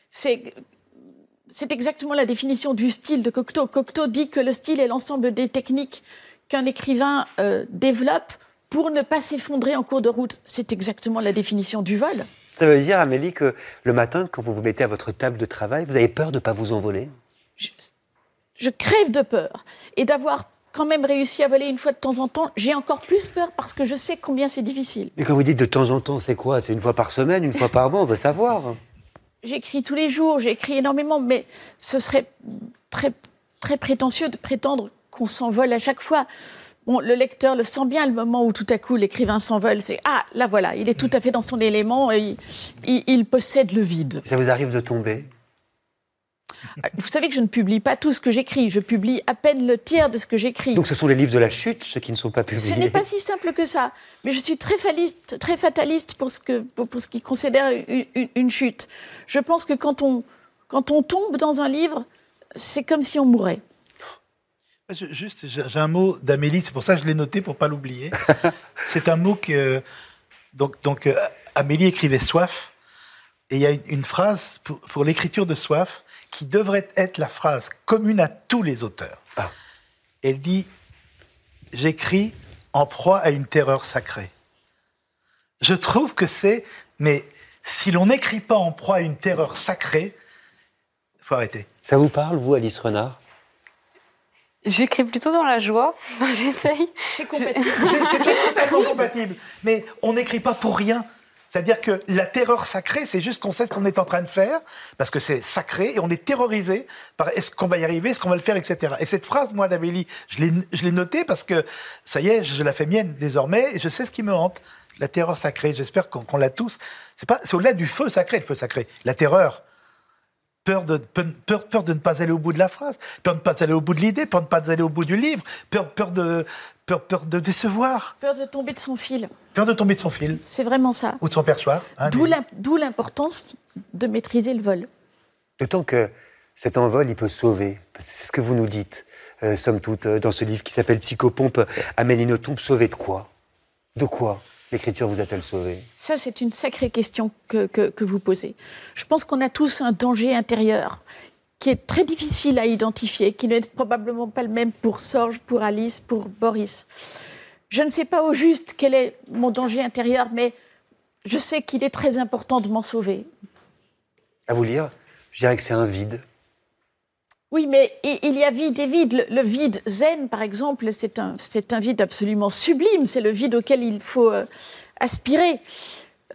C'est c'est exactement la définition du style de Cocteau. Cocteau dit que le style est l'ensemble des techniques qu'un écrivain euh, développe pour ne pas s'effondrer en cours de route. C'est exactement la définition du vol. Ça veut dire, Amélie, que le matin, quand vous vous mettez à votre table de travail, vous avez peur de ne pas vous envoler? Je, je crève de peur. Et d'avoir quand même réussi à voler une fois de temps en temps, j'ai encore plus peur parce que je sais combien c'est difficile. Mais quand vous dites de temps en temps, c'est quoi? C'est une fois par semaine, une fois par mois On veut savoir. J'écris tous les jours, j'écris énormément, mais ce serait très, très prétentieux de prétendre qu'on s'envole à chaque fois. Bon, le lecteur le sent bien le moment où tout à coup l'écrivain s'envole. C'est ah là voilà, il est tout à fait dans son élément et il possède le vide. Ça vous arrive de tomber? Vous savez que je ne publie pas tout ce que j'écris. Je publie à peine le tiers de ce que j'écris. Donc ce sont les livres de la chute, ceux qui ne sont pas publiés. Ce n'est pas si simple que ça. Mais je suis très, fataliste, très fataliste pour ce, que, pour, ce qui considère une, chute. Je pense que quand on, quand on tombe dans un livre, c'est comme si on mourait. Juste, j'ai un mot d'Amélie, c'est pour ça que je l'ai noté pour pas l'oublier. *laughs* c'est un mot que. Donc, donc euh, Amélie écrivait soif, et il y a une, phrase pour, pour l'écriture de soif qui devrait être la phrase commune à tous les auteurs. Ah. Elle dit J'écris en proie à une terreur sacrée. Je trouve que c'est. Mais si l'on n'écrit pas en proie à une terreur sacrée, il faut arrêter. Ça vous parle, vous, Alice Renard? J'écris plutôt dans la joie. *laughs* J'essaye. C'est compatible. C'est *laughs* totalement compatible. Mais on n'écrit pas pour rien. C'est-à-dire que la terreur sacrée, c'est juste qu'on sait ce qu'on est en train de faire, parce que c'est sacré, et on est terrorisé par est-ce qu'on va y arriver, est-ce qu'on va le faire, etc. Et cette phrase, moi, d'Amélie, je l'ai notée parce que, ça y est, je la fais mienne désormais, et je sais ce qui me hante. La terreur sacrée, j'espère qu'on l'a tous. C'est au-delà du feu sacré, le feu sacré. La terreur, peur de, peur, peur de ne pas aller au bout de la phrase, peur de ne pas aller au bout de l'idée, peur de ne pas aller au bout du livre, peur, peur, de, peur, peur de décevoir. Peur de tomber de son fil. Peur de tomber de son fil. C'est vraiment ça. Ou de son perchoir. Hein, d'où l'importance de maîtriser le vol. D'autant que cet envol, il peut sauver. C'est ce que vous nous dites, euh, somme toute, euh, dans ce livre qui s'appelle Psychopompe. Amélie Nothomb, sauver de quoi? De quoi? L'écriture vous a-t-elle sauvé Ça, c'est une sacrée question que, que, vous posez. Je pense qu'on a tous un danger intérieur qui est très difficile à identifier, qui n'est probablement pas le même pour Sorge, pour Alice, pour Boris. Je ne sais pas au juste quel est mon danger intérieur, mais je sais qu'il est très important de m'en sauver. À vous lire, je dirais que c'est un vide. Oui, mais il y a vide et vide. Le, vide zen, par exemple, c'est un, un, vide absolument sublime. C'est le vide auquel il faut euh, aspirer.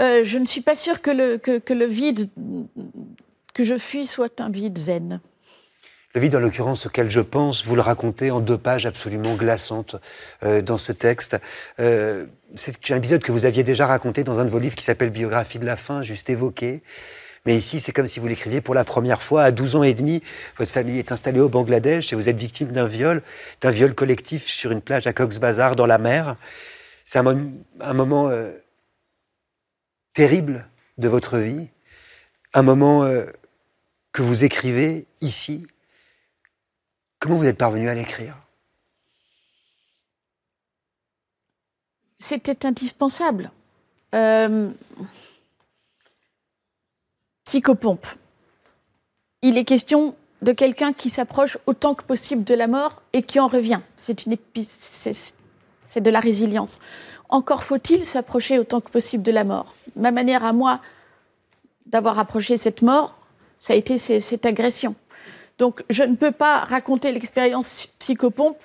Euh, je ne suis pas sûre que le, que, le vide que je fuis soit un vide zen. Le vide, en l'occurrence, auquel je pense, vous le racontez en deux pages absolument glaçantes euh, dans ce texte. c'est un épisode que vous aviez déjà raconté dans un de vos livres qui s'appelle Biographie de la fin, juste évoqué. Mais ici, c'est comme si vous l'écriviez pour la première fois. À 12 ans et demi, votre famille est installée au Bangladesh et vous êtes victime d'un viol, d'un viol collectif sur une plage à Cox's Bazar, dans la mer. C'est un, moment euh, terrible de votre vie, un moment euh, que vous écrivez ici. Comment vous êtes parvenu à l'écrire? C'était indispensable. Euh, psychopompe. Il est question de quelqu'un qui s'approche autant que possible de la mort et qui en revient. C'est une c'est de la résilience. Encore faut-il s'approcher autant que possible de la mort. Ma manière à moi d'avoir approché cette mort, ça a été cette agression. Donc je ne peux pas raconter l'expérience psychopompe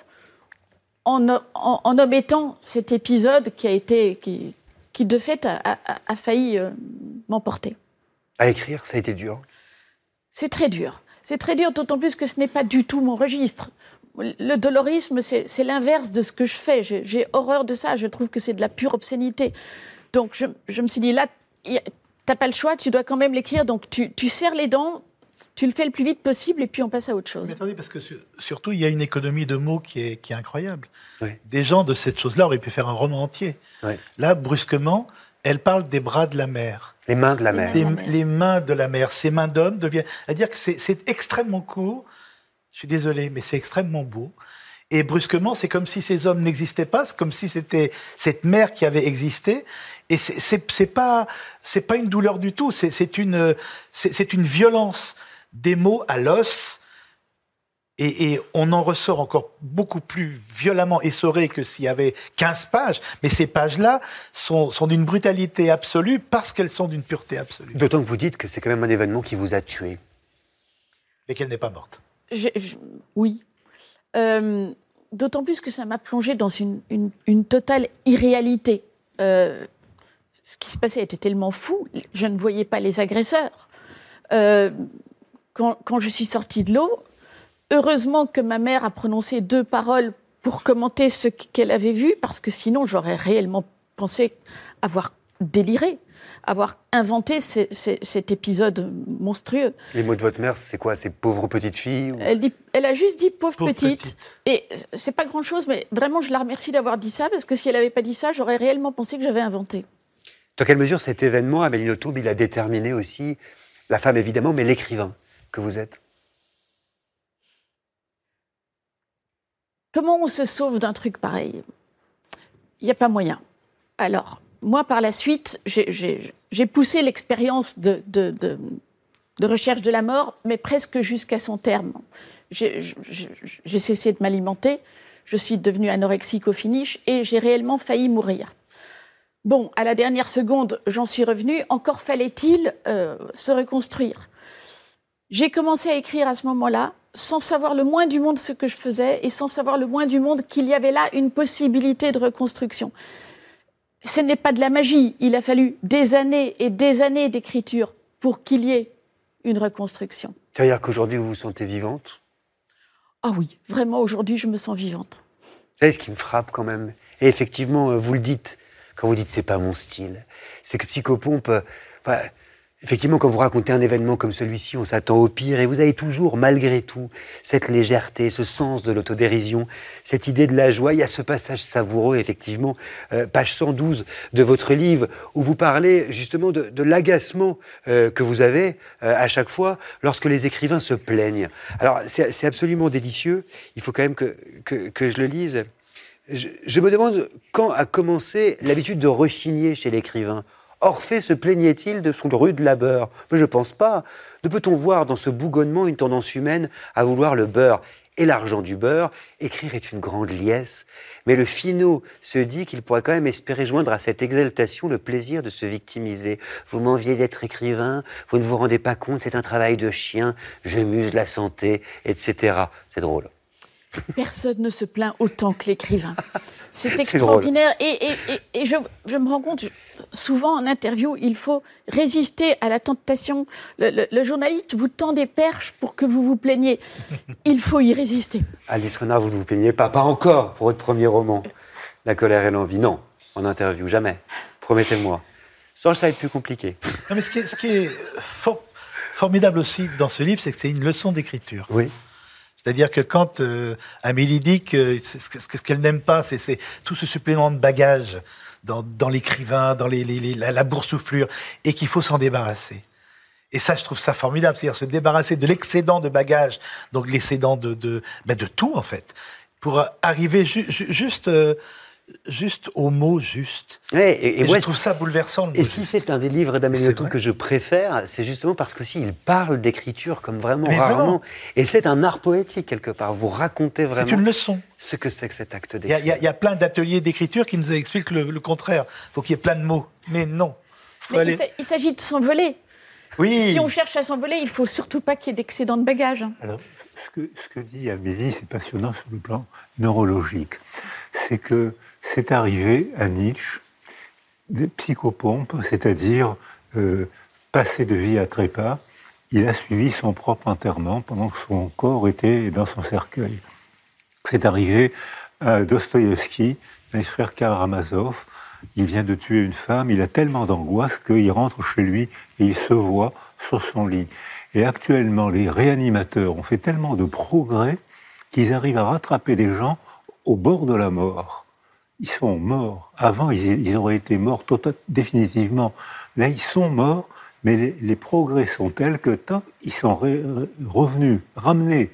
en, en, omettant cet épisode qui a été, qui, qui de fait a, failli euh, m'emporter. À écrire, ça a été dur C'est très dur. C'est très dur, d'autant plus que ce n'est pas du tout mon registre. Le dolorisme, c'est l'inverse de ce que je fais. J'ai horreur de ça. Je trouve que c'est de la pure obscénité. Donc je, je me suis dit, là, t'as pas le choix, tu dois quand même l'écrire. Donc tu, tu serres les dents, tu le fais le plus vite possible et puis on passe à autre chose. Mais attendez, parce que surtout, il y a une économie de mots qui est, qui est incroyable. Des gens de cette chose-là auraient pu faire un roman entier. Là, brusquement, elle parle des bras de la mer. Les mains de la mer. Les, mains de la mer. Ces mains d'homme deviennent. C'est-à-dire que c'est extrêmement court. Je suis désolé, mais c'est extrêmement beau. Et brusquement, c'est comme si ces hommes n'existaient pas, c'est comme si c'était cette mer qui avait existé. Et c'est pas c'est pas une douleur du tout. C'est une c'est une violence des mots à l'os. Et, on en ressort encore beaucoup plus violemment essoré que s'il y avait 15 pages. Mais ces pages-là sont, d'une brutalité absolue parce qu'elles sont d'une pureté absolue. D'autant que vous dites que c'est quand même un événement qui vous a tué. Et qu'elle n'est pas morte. oui. Euh, d'autant plus que ça m'a plongé dans une, totale irréalité. Euh, ce qui se passait était tellement fou, je ne voyais pas les agresseurs. Euh, quand, je suis sortie de l'eau, heureusement que ma mère a prononcé deux paroles pour commenter ce qu'elle avait vu, parce que sinon j'aurais réellement pensé avoir déliré, avoir inventé cet épisode monstrueux. Les mots de votre mère, c'est quoi? C'est pauvre petite fille elle, dit, elle a juste dit pauvre, petite. petite. Et c'est pas grand-chose, mais vraiment je la remercie d'avoir dit ça, parce que si elle n'avait pas dit ça, j'aurais réellement pensé que j'avais inventé. Dans quelle mesure cet événement, Amélie Nothomb, il a déterminé aussi la femme évidemment, mais l'écrivain que vous êtes? Comment on se sauve d'un truc pareil? Il n'y a pas moyen. Alors, moi, par la suite, j'ai poussé l'expérience de, recherche de la mort, mais presque jusqu'à son terme. J'ai cessé de m'alimenter, je suis devenue anorexique au finish et j'ai réellement failli mourir. Bon, à la dernière seconde, j'en suis revenue. Encore fallait-il euh, se reconstruire. J'ai commencé à écrire à ce moment-là, sans savoir le moins du monde ce que je faisais et sans savoir le moins du monde qu'il y avait là une possibilité de reconstruction. Ce n'est pas de la magie. Il a fallu des années et des années d'écriture pour qu'il y ait une reconstruction. C'est-à-dire qu'aujourd'hui, vous vous sentez vivante? Ah oui, vraiment, aujourd'hui, je me sens vivante. Vous savez ce qui me frappe quand même? Et effectivement, euh, vous le dites, quand vous dites c'est pas mon style, c'est que Psychopompe, euh, bah, Effectivement, quand vous racontez un événement comme celui-ci, on s'attend au pire et vous avez toujours, malgré tout, cette légèreté, ce sens de l'autodérision, cette idée de la joie. Il y a ce passage savoureux, effectivement, euh, page 112 de votre livre, où vous parlez justement de, l'agacement euh, que vous avez euh, à chaque fois lorsque les écrivains se plaignent. Alors, c'est absolument délicieux. Il faut quand même que, que, je le lise. Je, je me demande quand a commencé l'habitude de rechigner chez l'écrivain. Orphée se plaignait-il de son rude labeur? Mais je pense pas. Ne peut-on voir dans ce bougonnement une tendance humaine à vouloir le beurre et l'argent du beurre? Écrire est une grande liesse. Mais le finot se dit qu'il pourrait quand même espérer joindre à cette exaltation le plaisir de se victimiser. Vous m'enviez d'être écrivain, vous ne vous rendez pas compte, c'est un travail de chien, je muse la santé, etc. C'est drôle. Personne ne se plaint autant que l'écrivain. *laughs* C'est extraordinaire. Et, je, me rends compte, souvent en interview, il faut résister à la tentation. Le, journaliste vous tend des perches pour que vous vous plaigniez. Il faut y résister. Alice Renard, vous ne vous plaignez pas, pas encore pour votre premier roman. La colère et l'envie. Non, en interview, jamais. Promettez-moi. Sans ça va être plus compliqué. mais ce qui est, formidable aussi dans ce livre, c'est que c'est une leçon d'écriture. Oui. C'est-à-dire que quand euh, Amélie dit que ce qu'elle n'aime pas, c'est tout ce supplément de bagages dans, l'écrivain, dans la, boursouflure, et qu'il faut s'en débarrasser. Et ça, je trouve ça formidable, c'est-à-dire se débarrasser de l'excédent de bagages, donc l'excédent de, ben tout en fait, pour arriver juste... Euh, juste au mot juste. et, je trouve ça bouleversant. et si c'est un des livres d'Amélie que je préfère, c'est justement parce que si il parle d'écriture comme vraiment rarement. Et c'est un art poétique quelque part. Vous racontez vraiment. C'est une leçon. Ce que c'est que cet acte d'écriture. Il y, a plein d'ateliers d'écriture qui nous expliquent le, contraire. Il faut qu'il y ait plein de mots. Mais non. Il s'agit de s'envoler. Oui. Si on cherche à s'envoler, il ne faut surtout pas qu'il y ait d'excédent de bagages. Alors, ce que, ce que dit Amélie, c'est passionnant sur le plan neurologique. C'est que c'est arrivé à Nietzsche des psychopompes, c'est-à-dire euh, passé de vie à trépas. Il a suivi son propre enterrement pendant que son corps était dans son cercueil. C'est arrivé à Dostoïevski, les frères Karamazov. Il vient de tuer une femme, il a tellement d'angoisse qu'il rentre chez lui et il se voit sur son lit. Et actuellement, les réanimateurs ont fait tellement de progrès qu'ils arrivent à rattraper des gens au bord de la mort ils sont morts. Avant, ils, auraient été morts tota-, définitivement. Là, ils sont morts, mais les, progrès sont tels que tant ils sont revenus, ramenés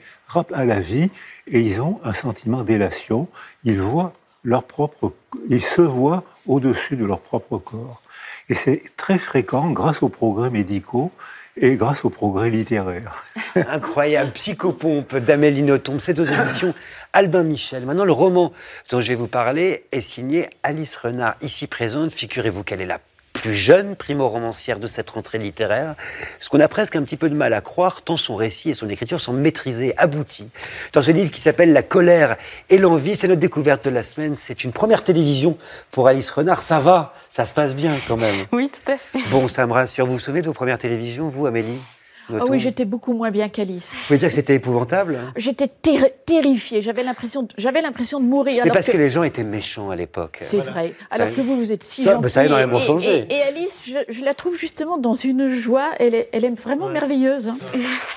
à la vie, et ils ont un sentiment d'élation. Ils voient leur propre, ils se voient au-dessus de leur propre corps. Et c'est très fréquent, grâce aux progrès médicaux, et grâce aux progrès littéraires. *laughs* Incroyable, Psychopompe d'Amélie Nothomb, c'est aux éditions *coughs* Albin Michel. Maintenant, le roman dont je vais vous parler est signé Alice Renard, ici présente. Figurez-vous qu'elle est la plus jeune primo-romancière de cette rentrée littéraire, ce qu'on a presque un petit peu de mal à croire, tant son récit et son écriture sont maîtrisés, aboutis. Dans ce livre qui s'appelle La colère et l'envie, c'est notre découverte de la semaine. C'est une première télévision pour Alice Renard. Ça va, ça se passe bien quand même. Oui, tout à fait. Bon, ça me rassure. Vous vous souvenez de vos premières télévisions, vous, Amélie? Ah oui, j'étais beaucoup moins bien qu'Alice. Vous pouvez dire que c'était épouvantable? J'étais terrifiée. J'avais l'impression, j'avais l'impression de mourir. Mais parce que... les gens étaient méchants à l'époque. C'est vrai. Alors que vous, vous êtes si ça, Ça a énormément changé. Et, Alice, je, la trouve justement dans une joie. Elle est, elle est vraiment merveilleuse. Hein.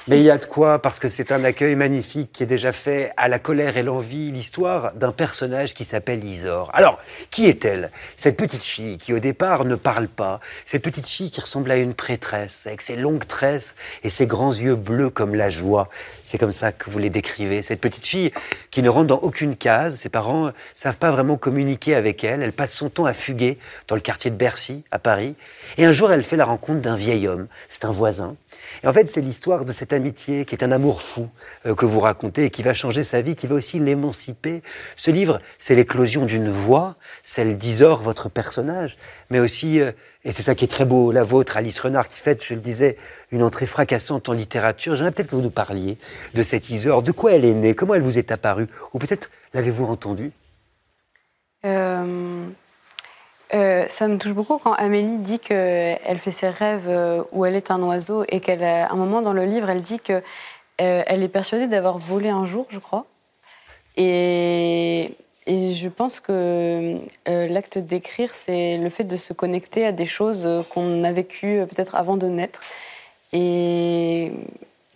Mais il y a de quoi, parce que c'est un accueil magnifique qui est déjà fait à la colère et l'envie, l'histoire d'un personnage qui s'appelle Isor. Alors, qui est-elle? Cette petite fille qui, au départ, ne parle pas. Cette petite fille qui ressemble à une prêtresse, avec ses longues tresses et ses grands yeux bleus comme la joie. C'est comme ça que vous les décrivez. Cette petite fille qui ne rentre dans aucune case, ses parents ne savent pas vraiment communiquer avec elle. Elle passe son temps à fuguer dans le quartier de Bercy, à Paris. Et un jour, elle fait la rencontre d'un vieil homme. C'est un voisin. Et en fait, c'est l'histoire de cette amitié qui est un amour fou euh, que vous racontez et qui va changer sa vie, qui va aussi l'émanciper. Ce livre, c'est l'éclosion d'une voix, celle d'Isor, votre personnage, mais aussi euh, et c'est ça qui est très beau, la vôtre, Alice Renard, qui fait, je le disais, une entrée fracassante en littérature. J'aimerais peut-être que vous nous parliez de cette Isor, de quoi elle est née, comment elle vous est apparue, ou peut-être l'avez-vous entendue? Euh, euh, ça me touche beaucoup quand Amélie dit qu'elle fait ses rêves euh, où elle est un oiseau et qu'à un moment dans le livre, elle dit qu'elle est persuadée d'avoir volé un jour, je crois. Et je pense que euh, l'acte d'écrire, c'est le fait de se connecter à des choses euh, qu'on a vécues euh, peut-être avant de naître. Et,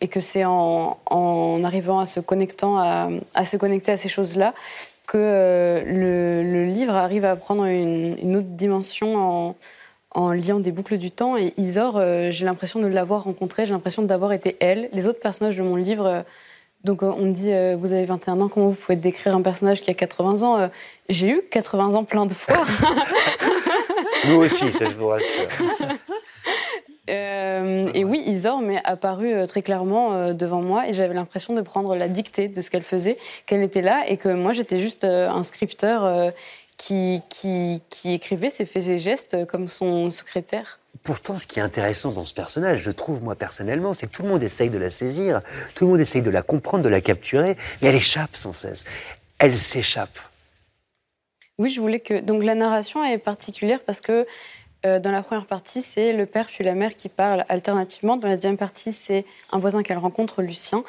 que c'est en, arrivant à se, connectant à se connecter à ces choses-là que le, le, livre arrive à prendre une, autre dimension en, liant des boucles du temps. Et Isor, j'ai l'impression de l'avoir rencontrée, j'ai l'impression d'avoir été elle. Les autres personnages de mon livre donc euh, on me dit, euh, vous avez 21 ans, comment vous pouvez décrire un personnage qui a 80 ans euh, J'ai eu 80 ans plein de fois. *laughs* Nous aussi, ça je vous rassure. Et oui, Isor m'est apparue très clairement devant moi et j'avais l'impression de prendre la dictée de ce qu'elle faisait, qu'elle était là et que moi j'étais juste un scripteur qui, qui, qui, écrivait ses faits et gestes comme son secrétaire. Pourtant, ce qui est intéressant dans ce personnage, je trouve moi personnellement, c'est que tout le monde essaye de la saisir, tout le monde essaye de la comprendre, de la capturer, mais elle échappe sans cesse. Elle s'échappe. Oui, je voulais que. Donc la narration est particulière parce que euh, dans la première partie, c'est le père puis la mère qui parlent alternativement. Dans la deuxième partie, c'est un voisin qu'elle rencontre, Lucien.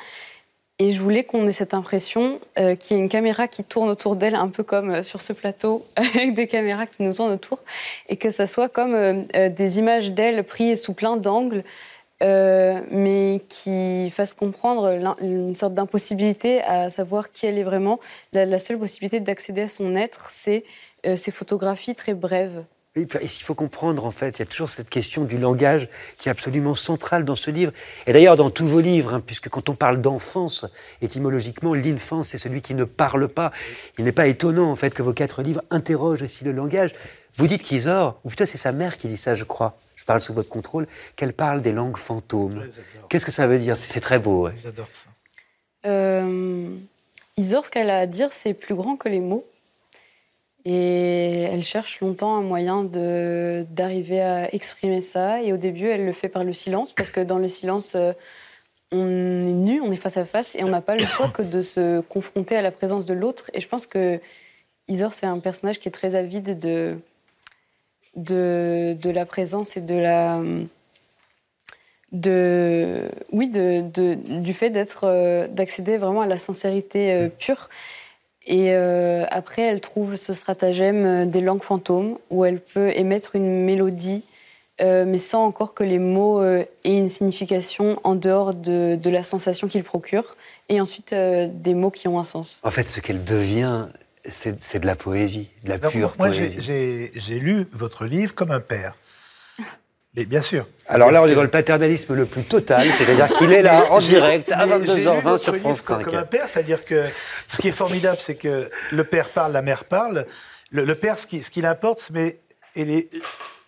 Et je voulais qu'on ait cette impression euh, qu'il y ait une caméra qui tourne autour d'elle, un peu comme euh, sur ce plateau, *laughs* avec des caméras qui nous tournent autour, et que ça soit comme des images d'elle prises sous plein d'angles, mais qui fasse comprendre une sorte d'impossibilité à savoir qui elle est vraiment. La, seule possibilité d'accéder à son être, c'est ces photographies très brèves. Il faut comprendre, en fait, il y a toujours cette question du langage qui est absolument centrale dans ce livre. Et d'ailleurs, dans tous vos livres, hein, puisque quand on parle d'enfance, étymologiquement, l'infance, c'est celui qui ne parle pas. Il n'est pas étonnant, en fait, que vos quatre livres interrogent aussi le langage. Vous dites qu'Isor, ou plutôt c'est sa mère qui dit ça, je crois, je parle sous votre contrôle, qu'elle parle des langues fantômes. Qu'est-ce que ça veut dire? C'est très beau. J'adore ça. Euh, Isor, ce qu'elle a à dire, c'est plus grand que les mots. Et elle cherche longtemps un moyen d'arriver à exprimer ça. Et au début, elle le fait par le silence, parce que dans le silence, euh, on est nu, on est face à face, et on n'a pas le choix que de se confronter à la présence de l'autre. Et je pense que Isor, c'est un personnage qui est très avide de, de, la présence et de la. De, oui, de, de du fait d'être, euh, d'accéder vraiment à la sincérité euh, pure. Et euh, après, elle trouve ce stratagème des langues fantômes, où elle peut émettre une mélodie, mais sans encore que les mots aient une signification en dehors de, de la sensation qu'ils procurent, et ensuite des mots qui ont un sens. En fait, ce qu'elle devient, c'est de la poésie, de la pure moi, poésie. Moi, j'ai lu votre livre comme un père. Mais bien sûr. Alors là, on est dans le paternalisme le plus total, c'est-à-dire qu'il est là *laughs* en direct à 22h20 sur France 5. Comme un père, c'est-à-dire que ce qui est formidable, c'est que le père parle, la mère parle. Le, père, ce qui, ce qui l'importe, c'est mais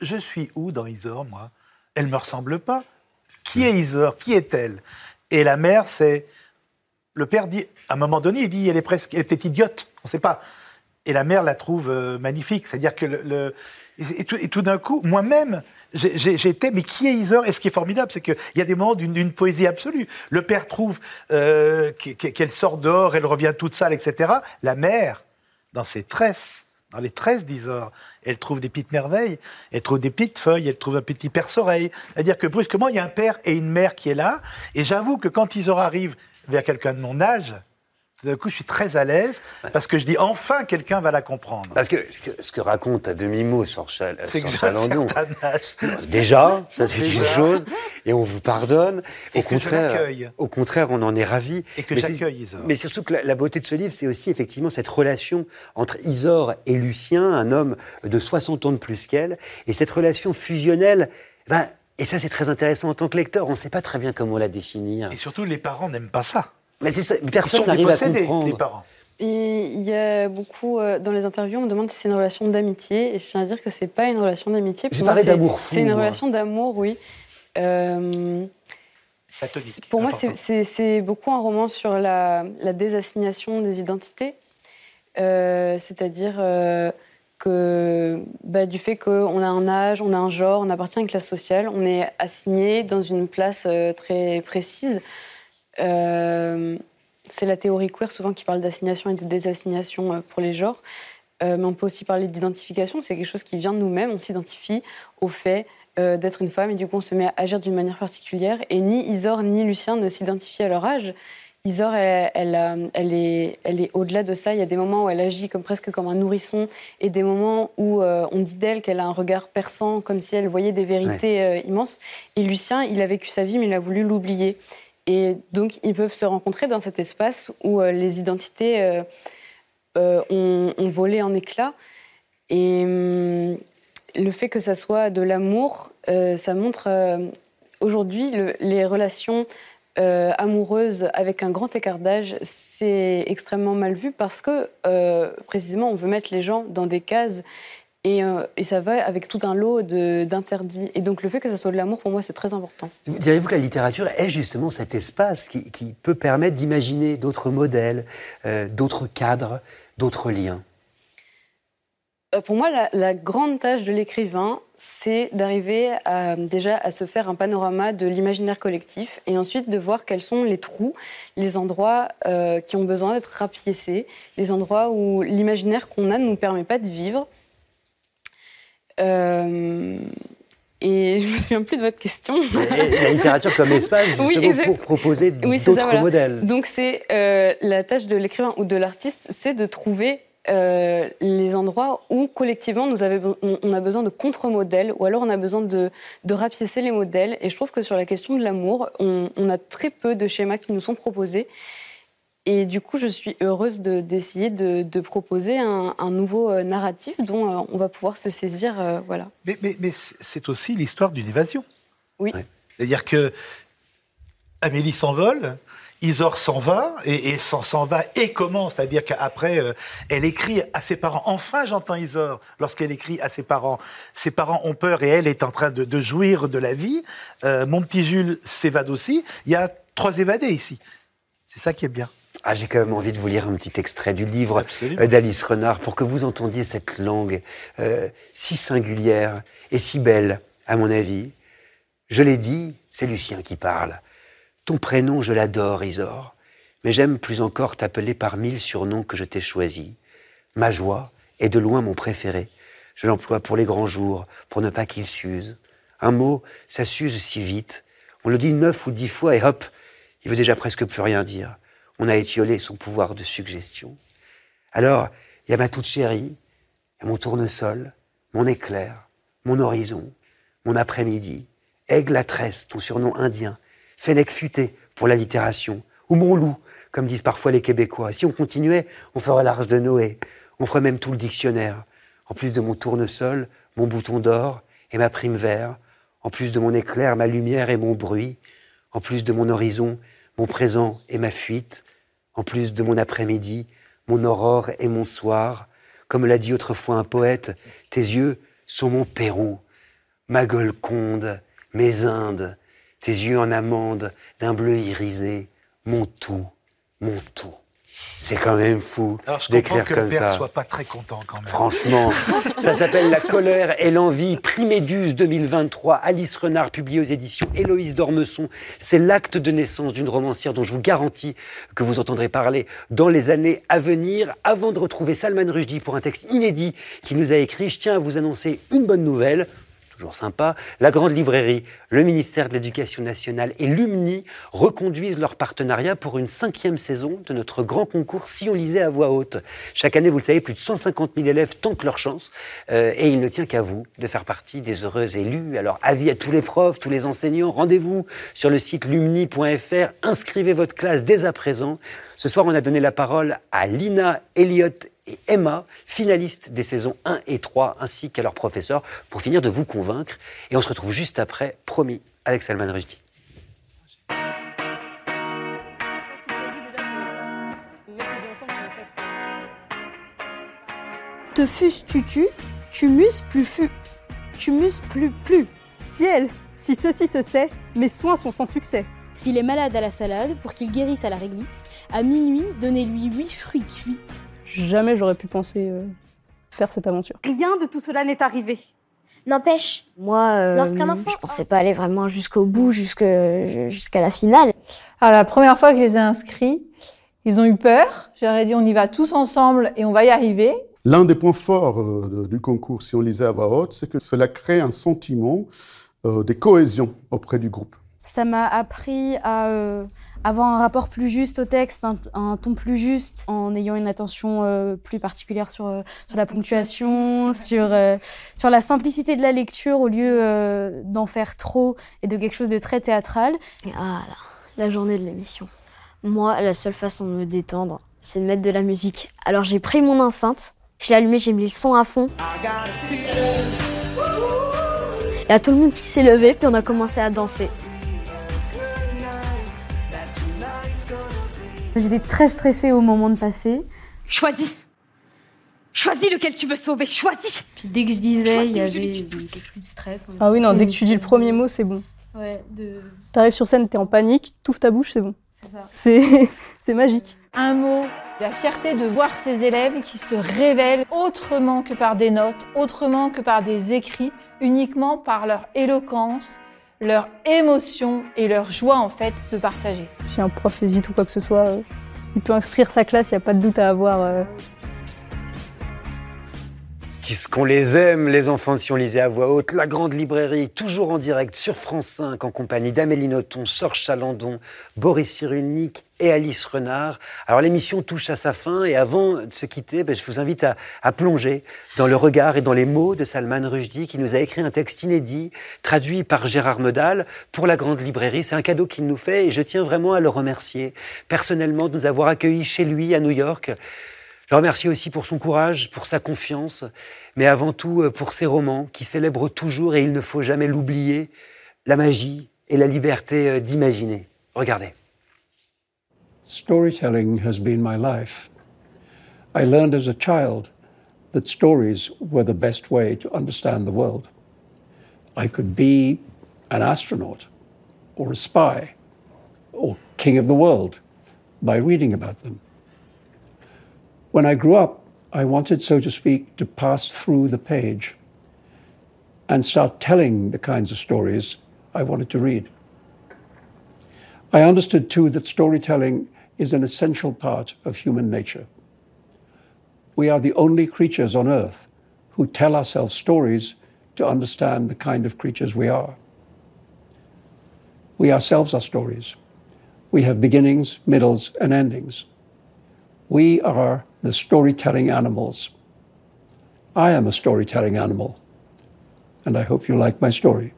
je suis où dans Isor, moi? Elle me ressemble pas. Qui est Isor? Qui est-elle? Et la mère, c'est le père dit, à un moment donné, il dit, elle est presque, elle est peut-être idiote, on ne sait pas. Et la mère la trouve euh, magnifique. C'est-à-dire que le, et, tout, d'un coup, moi-même, j'étais, mais qui est Isor? Et ce qui est formidable, c'est qu'il y a des moments d'une poésie absolue. Le père trouve euh, qu'elle sort dehors, elle revient toute sale, etc. La mère, dans ses tresses, dans les tresses d'Isor, elle trouve des petites merveilles, elle trouve des petites feuilles, elle trouve un petit perce-oreille. C'est-à-dire que brusquement, il y a un père et une mère qui est là. Et j'avoue que quand Isor arrive vers quelqu'un de mon âge, d'un coup, je suis très à l'aise parce que je dis enfin quelqu'un va la comprendre. Parce que ce que, raconte à demi-mot Sorchal, c'est que Chalandon, déjà, ça c'est une chose, et on vous pardonne. Et au contraire, au contraire, on en est ravi. Et que j'accueille Isor. Mais surtout que la, beauté de ce livre, c'est aussi effectivement cette relation entre Isor et Lucien, un homme de 60 ans de plus qu'elle, et cette relation fusionnelle. Ben, et ça, c'est très intéressant en tant que lecteur. On ne sait pas très bien comment la définir. Et surtout, les parents n'aiment pas ça. Mais ça, personne n'arrive à comprendre. Les parents. il y a beaucoup euh, dans les interviews, on me demande si c'est une relation d'amitié, et je tiens à dire que c'est pas une relation d'amitié. D'amour C'est une relation d'amour, oui. Euh, pour moi, c'est beaucoup un roman sur la, désassignation des identités, euh, c'est-à-dire que bah, du fait qu'on a un âge, on a un genre, on appartient à une classe sociale, on est assigné dans une place très précise. Euh, c'est la théorie queer souvent qui parle d'assignation et de désassignation euh, pour les genres. Euh, mais on peut aussi parler d'identification. C'est quelque chose qui vient de nous-mêmes. On s'identifie au fait d'être une femme et du coup on se met à agir d'une manière particulière. Et ni Isor ni Lucien ne s'identifient à leur âge. Isor, elle, elle, est, elle est au-delà de ça. Il y a des moments où elle agit comme, presque comme un nourrisson et des moments où on dit d'elle qu'elle a un regard perçant, comme si elle voyait des vérités immenses. Et Lucien, il a vécu sa vie, mais il a voulu l'oublier. Et donc, ils peuvent se rencontrer dans cet espace où euh, les identités euh, euh, ont, volé en éclats. Et hum, le fait que ça soit de l'amour, ça montre aujourd'hui les relations amoureuses avec un grand écart d'âge, c'est extrêmement mal vu parce que précisément on veut mettre les gens dans des cases euh, et, ça va avec tout un lot d'interdits. Et donc le fait que ça soit de l'amour, pour moi, c'est très important. Diriez-vous que la littérature est justement cet espace qui, peut permettre d'imaginer d'autres modèles, euh, d'autres cadres, d'autres liens? Euh, pour moi, la, grande tâche de l'écrivain, c'est d'arriver déjà à se faire un panorama de l'imaginaire collectif et ensuite de voir quels sont les trous, les endroits qui ont besoin d'être rapiécés, les endroits où l'imaginaire qu'on a ne nous permet pas de vivre euh, et je me souviens plus de votre question. la littérature comme espace, *laughs* justement, pour proposer d'autres modèles. Donc, c'est euh, la tâche de l'écrivain ou de l'artiste, c'est de trouver euh, les endroits où collectivement nous avons, on a besoin de contre-modèles ou alors on a besoin de, de rapiécer les modèles. Et je trouve que sur la question de l'amour, on, a très peu de schémas qui nous sont proposés. Et du coup, je suis heureuse d'essayer de, proposer un, nouveau euh, narratif dont euh, on va pouvoir se saisir. voilà. Mais, mais, mais c'est aussi l'histoire d'une évasion. Oui. C'est-à-dire que Amélie s'envole, Isor s'en va et, s'en va et comment C'est-à-dire qu'après, euh, elle écrit à ses parents. Enfin, j'entends Isor lorsqu'elle écrit à ses parents. Ses parents ont peur et elle est en train de, jouir de la vie. Euh, mon petit Jules s'évade aussi. Il y a trois évadés ici. C'est ça qui est bien. Ah, j'ai quand même envie de vous lire un petit extrait du livre euh, d'Alice Renard pour que vous entendiez cette langue si singulière et si belle, à mon avis. Je l'ai dit, c'est Lucien qui parle. Ton prénom, je l'adore, Isor, mais j'aime plus encore t'appeler par mille surnoms que je t'ai choisis. Ma joie est de loin mon préféré. Je l'emploie pour les grands jours, pour ne pas qu'il s'use. Un mot, ça s'use si vite. On le dit neuf ou dix fois et hop, il veut déjà presque plus rien dire. On a étiolé son pouvoir de suggestion. Alors, il y a ma toute chérie, mon tournesol, mon éclair, mon horizon, mon après-midi, aigle à tresse, ton surnom indien, Fennec futé pour l'allitération, ou mon loup, comme disent parfois les Québécois. Si on continuait, on ferait l'arche de Noé, on ferait même tout le dictionnaire. En plus de mon tournesol, mon bouton d'or et ma prime vert, en plus de mon éclair, ma lumière et mon bruit, en plus de mon horizon, mon présent et ma fuite, en plus de mon après-midi, mon aurore et mon soir, comme l'a dit autrefois un poète, tes yeux sont mon Pérou, ma Golconde, mes Indes, tes yeux en amande, d'un bleu irisé, mon tout, mon tout. C'est quand même fou d'écrire comme le père soit pas très content quand même. Franchement, *laughs* ça s'appelle La colère et l'envie, Priméduse 2023, Alice Renard, publié aux éditions Héloïse d'Ormesson. C'est l'acte de naissance d'une romancière dont je vous garantis que vous entendrez parler dans les années à venir. Avant de retrouver Salman Rushdie pour un texte inédit qu'il nous a écrit, je tiens à vous annoncer une bonne nouvelle sympa, la Grande Librairie, le ministère de l'Éducation nationale et l'UMNI reconduisent leur partenariat pour une cinquième saison de notre grand concours Si on lisait à voix haute. Chaque année, vous le savez, plus de 150 000 élèves tentent leur chance euh, et il ne tient qu'à vous de faire partie des heureux élus. Alors, avis à tous les profs, tous les enseignants, rendez-vous sur le site lumni.fr, inscrivez votre classe dès à présent. Ce soir, on a donné la parole à Lina Elliott et Emma, finalistes des saisons 1 et 3, ainsi qu'à leurs professeurs, pour finir de vous convaincre. Et on se retrouve juste après, promis, avec Salman Rushdie. Te fus tu tu, tu mus plus fus, tu mus plus plus. Ciel, si ceci se sait, mes soins sont sans succès. S'il est malade à la salade, pour qu'il guérisse à la réglisse, à minuit, donnez-lui huit fruits cuits jamais j'aurais pu penser euh, faire cette aventure. Rien de tout cela n'est arrivé. N'empêche, moi, euh, je pensais pas aller vraiment jusqu'au bout, jusqu'à la finale. Alors, la première fois que je les ai inscrits, ils ont eu peur. J'aurais dit on y va tous ensemble et on va y arriver. L'un des points forts euh, du concours, si on lisait à voix haute, c'est que cela crée un sentiment de cohésion auprès du groupe. Ça m'a appris à avoir un rapport plus juste au texte, un, ton plus juste, en ayant une attention euh, plus particulière sur, euh, sur la ponctuation, sur, euh, sur la simplicité de la lecture au lieu d'en faire trop et de quelque chose de très théâtral. Ah là, la journée de l'émission. Moi, la seule façon de me détendre, c'est de mettre de la musique. Alors j'ai pris mon enceinte, je l'ai allumé, j'ai mis le son à fond. Il y a tout le monde qui s'est levé, puis on a commencé à danser. J'étais très stressée au moment de passer. Choisis Choisis lequel tu veux sauver, choisis Puis dès que je disais, il y avait plus de stress. Ah oui, non, dès que tu dis le premier mot, c'est bon. Ouais, de... T'arrives sur scène, t'es en panique, t'ouvres ta bouche, c'est bon. C'est ça. *laughs* C'est magique. Un mot, la fierté de voir ces élèves qui se révèlent autrement que par des notes, autrement que par des écrits, uniquement par leur éloquence, leur émotion et leur joie en fait de partager. Si un prof hésite ou quoi que ce soit, euh, il peut inscrire sa classe, il n'y a pas de doute à avoir. Euh. qu'on les aime, les enfants, si on lisait à voix haute. La Grande Librairie, toujours en direct sur France 5, en compagnie d'Amélie Nothomb, Sorge Chalandon, Boris Cyrulnik et Alice Renard. Alors l'émission touche à sa fin et avant de se quitter, ben, je vous invite à, plonger dans le regard et dans les mots de Salman Rushdie qui nous a écrit un texte inédit, traduit par Gérard Medal pour la Grande Librairie. C'est un cadeau qu'il nous fait et je tiens vraiment à le remercier personnellement de nous avoir accueillis chez lui à New York. Je remercie aussi pour son courage, pour sa confiance, mais avant tout euh, pour ses romans qui célèbrent toujours, et il ne faut jamais l'oublier, la magie et la liberté euh, d'imaginer. Regardez. Storytelling has been my life. I learned as a child that stories were the best way to understand the world. I could be an astronaut or a spy or king of the world by reading about them. When I grew up, I wanted, so to speak, to pass through the page and start telling the kinds of stories I wanted to read. I understood too that storytelling is an essential part of human nature. We are the only creatures on earth who tell ourselves stories to understand the kind of creatures we are. We ourselves are stories. We have beginnings, middles, and endings. We are the storytelling animals. I am a storytelling animal, and I hope you like my story.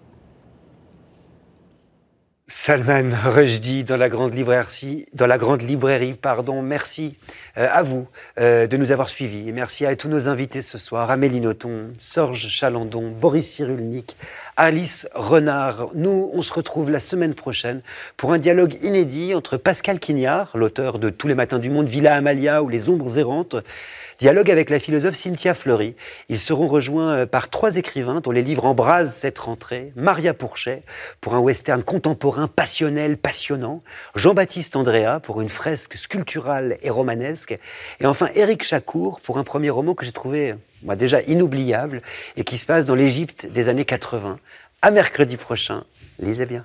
Salman Rushdie dans la grande librairie, pardon. Merci euh, à vous euh, de nous avoir suivis merci à tous nos invités ce soir Amélie Nothomb, Sorge Chalandon, Boris Cyrulnik, Alice Renard. Nous, on se retrouve la semaine prochaine pour un dialogue inédit entre Pascal Quignard, l'auteur de Tous les matins du monde, Villa Amalia ou Les ombres errantes, Dialogue avec la philosophe Cynthia Fleury. Ils seront rejoints euh, par trois écrivains dont les livres embrasent cette rentrée. Maria Pourchet pour un western contemporain passionnel, passionnant. Jean-Baptiste Andrea pour une fresque sculpturale et romanesque. Et enfin Éric Chacour pour un premier roman que j'ai trouvé déjà inoubliable et qui se passe dans l'Égypte des années 80. À mercredi prochain. Lisez bien.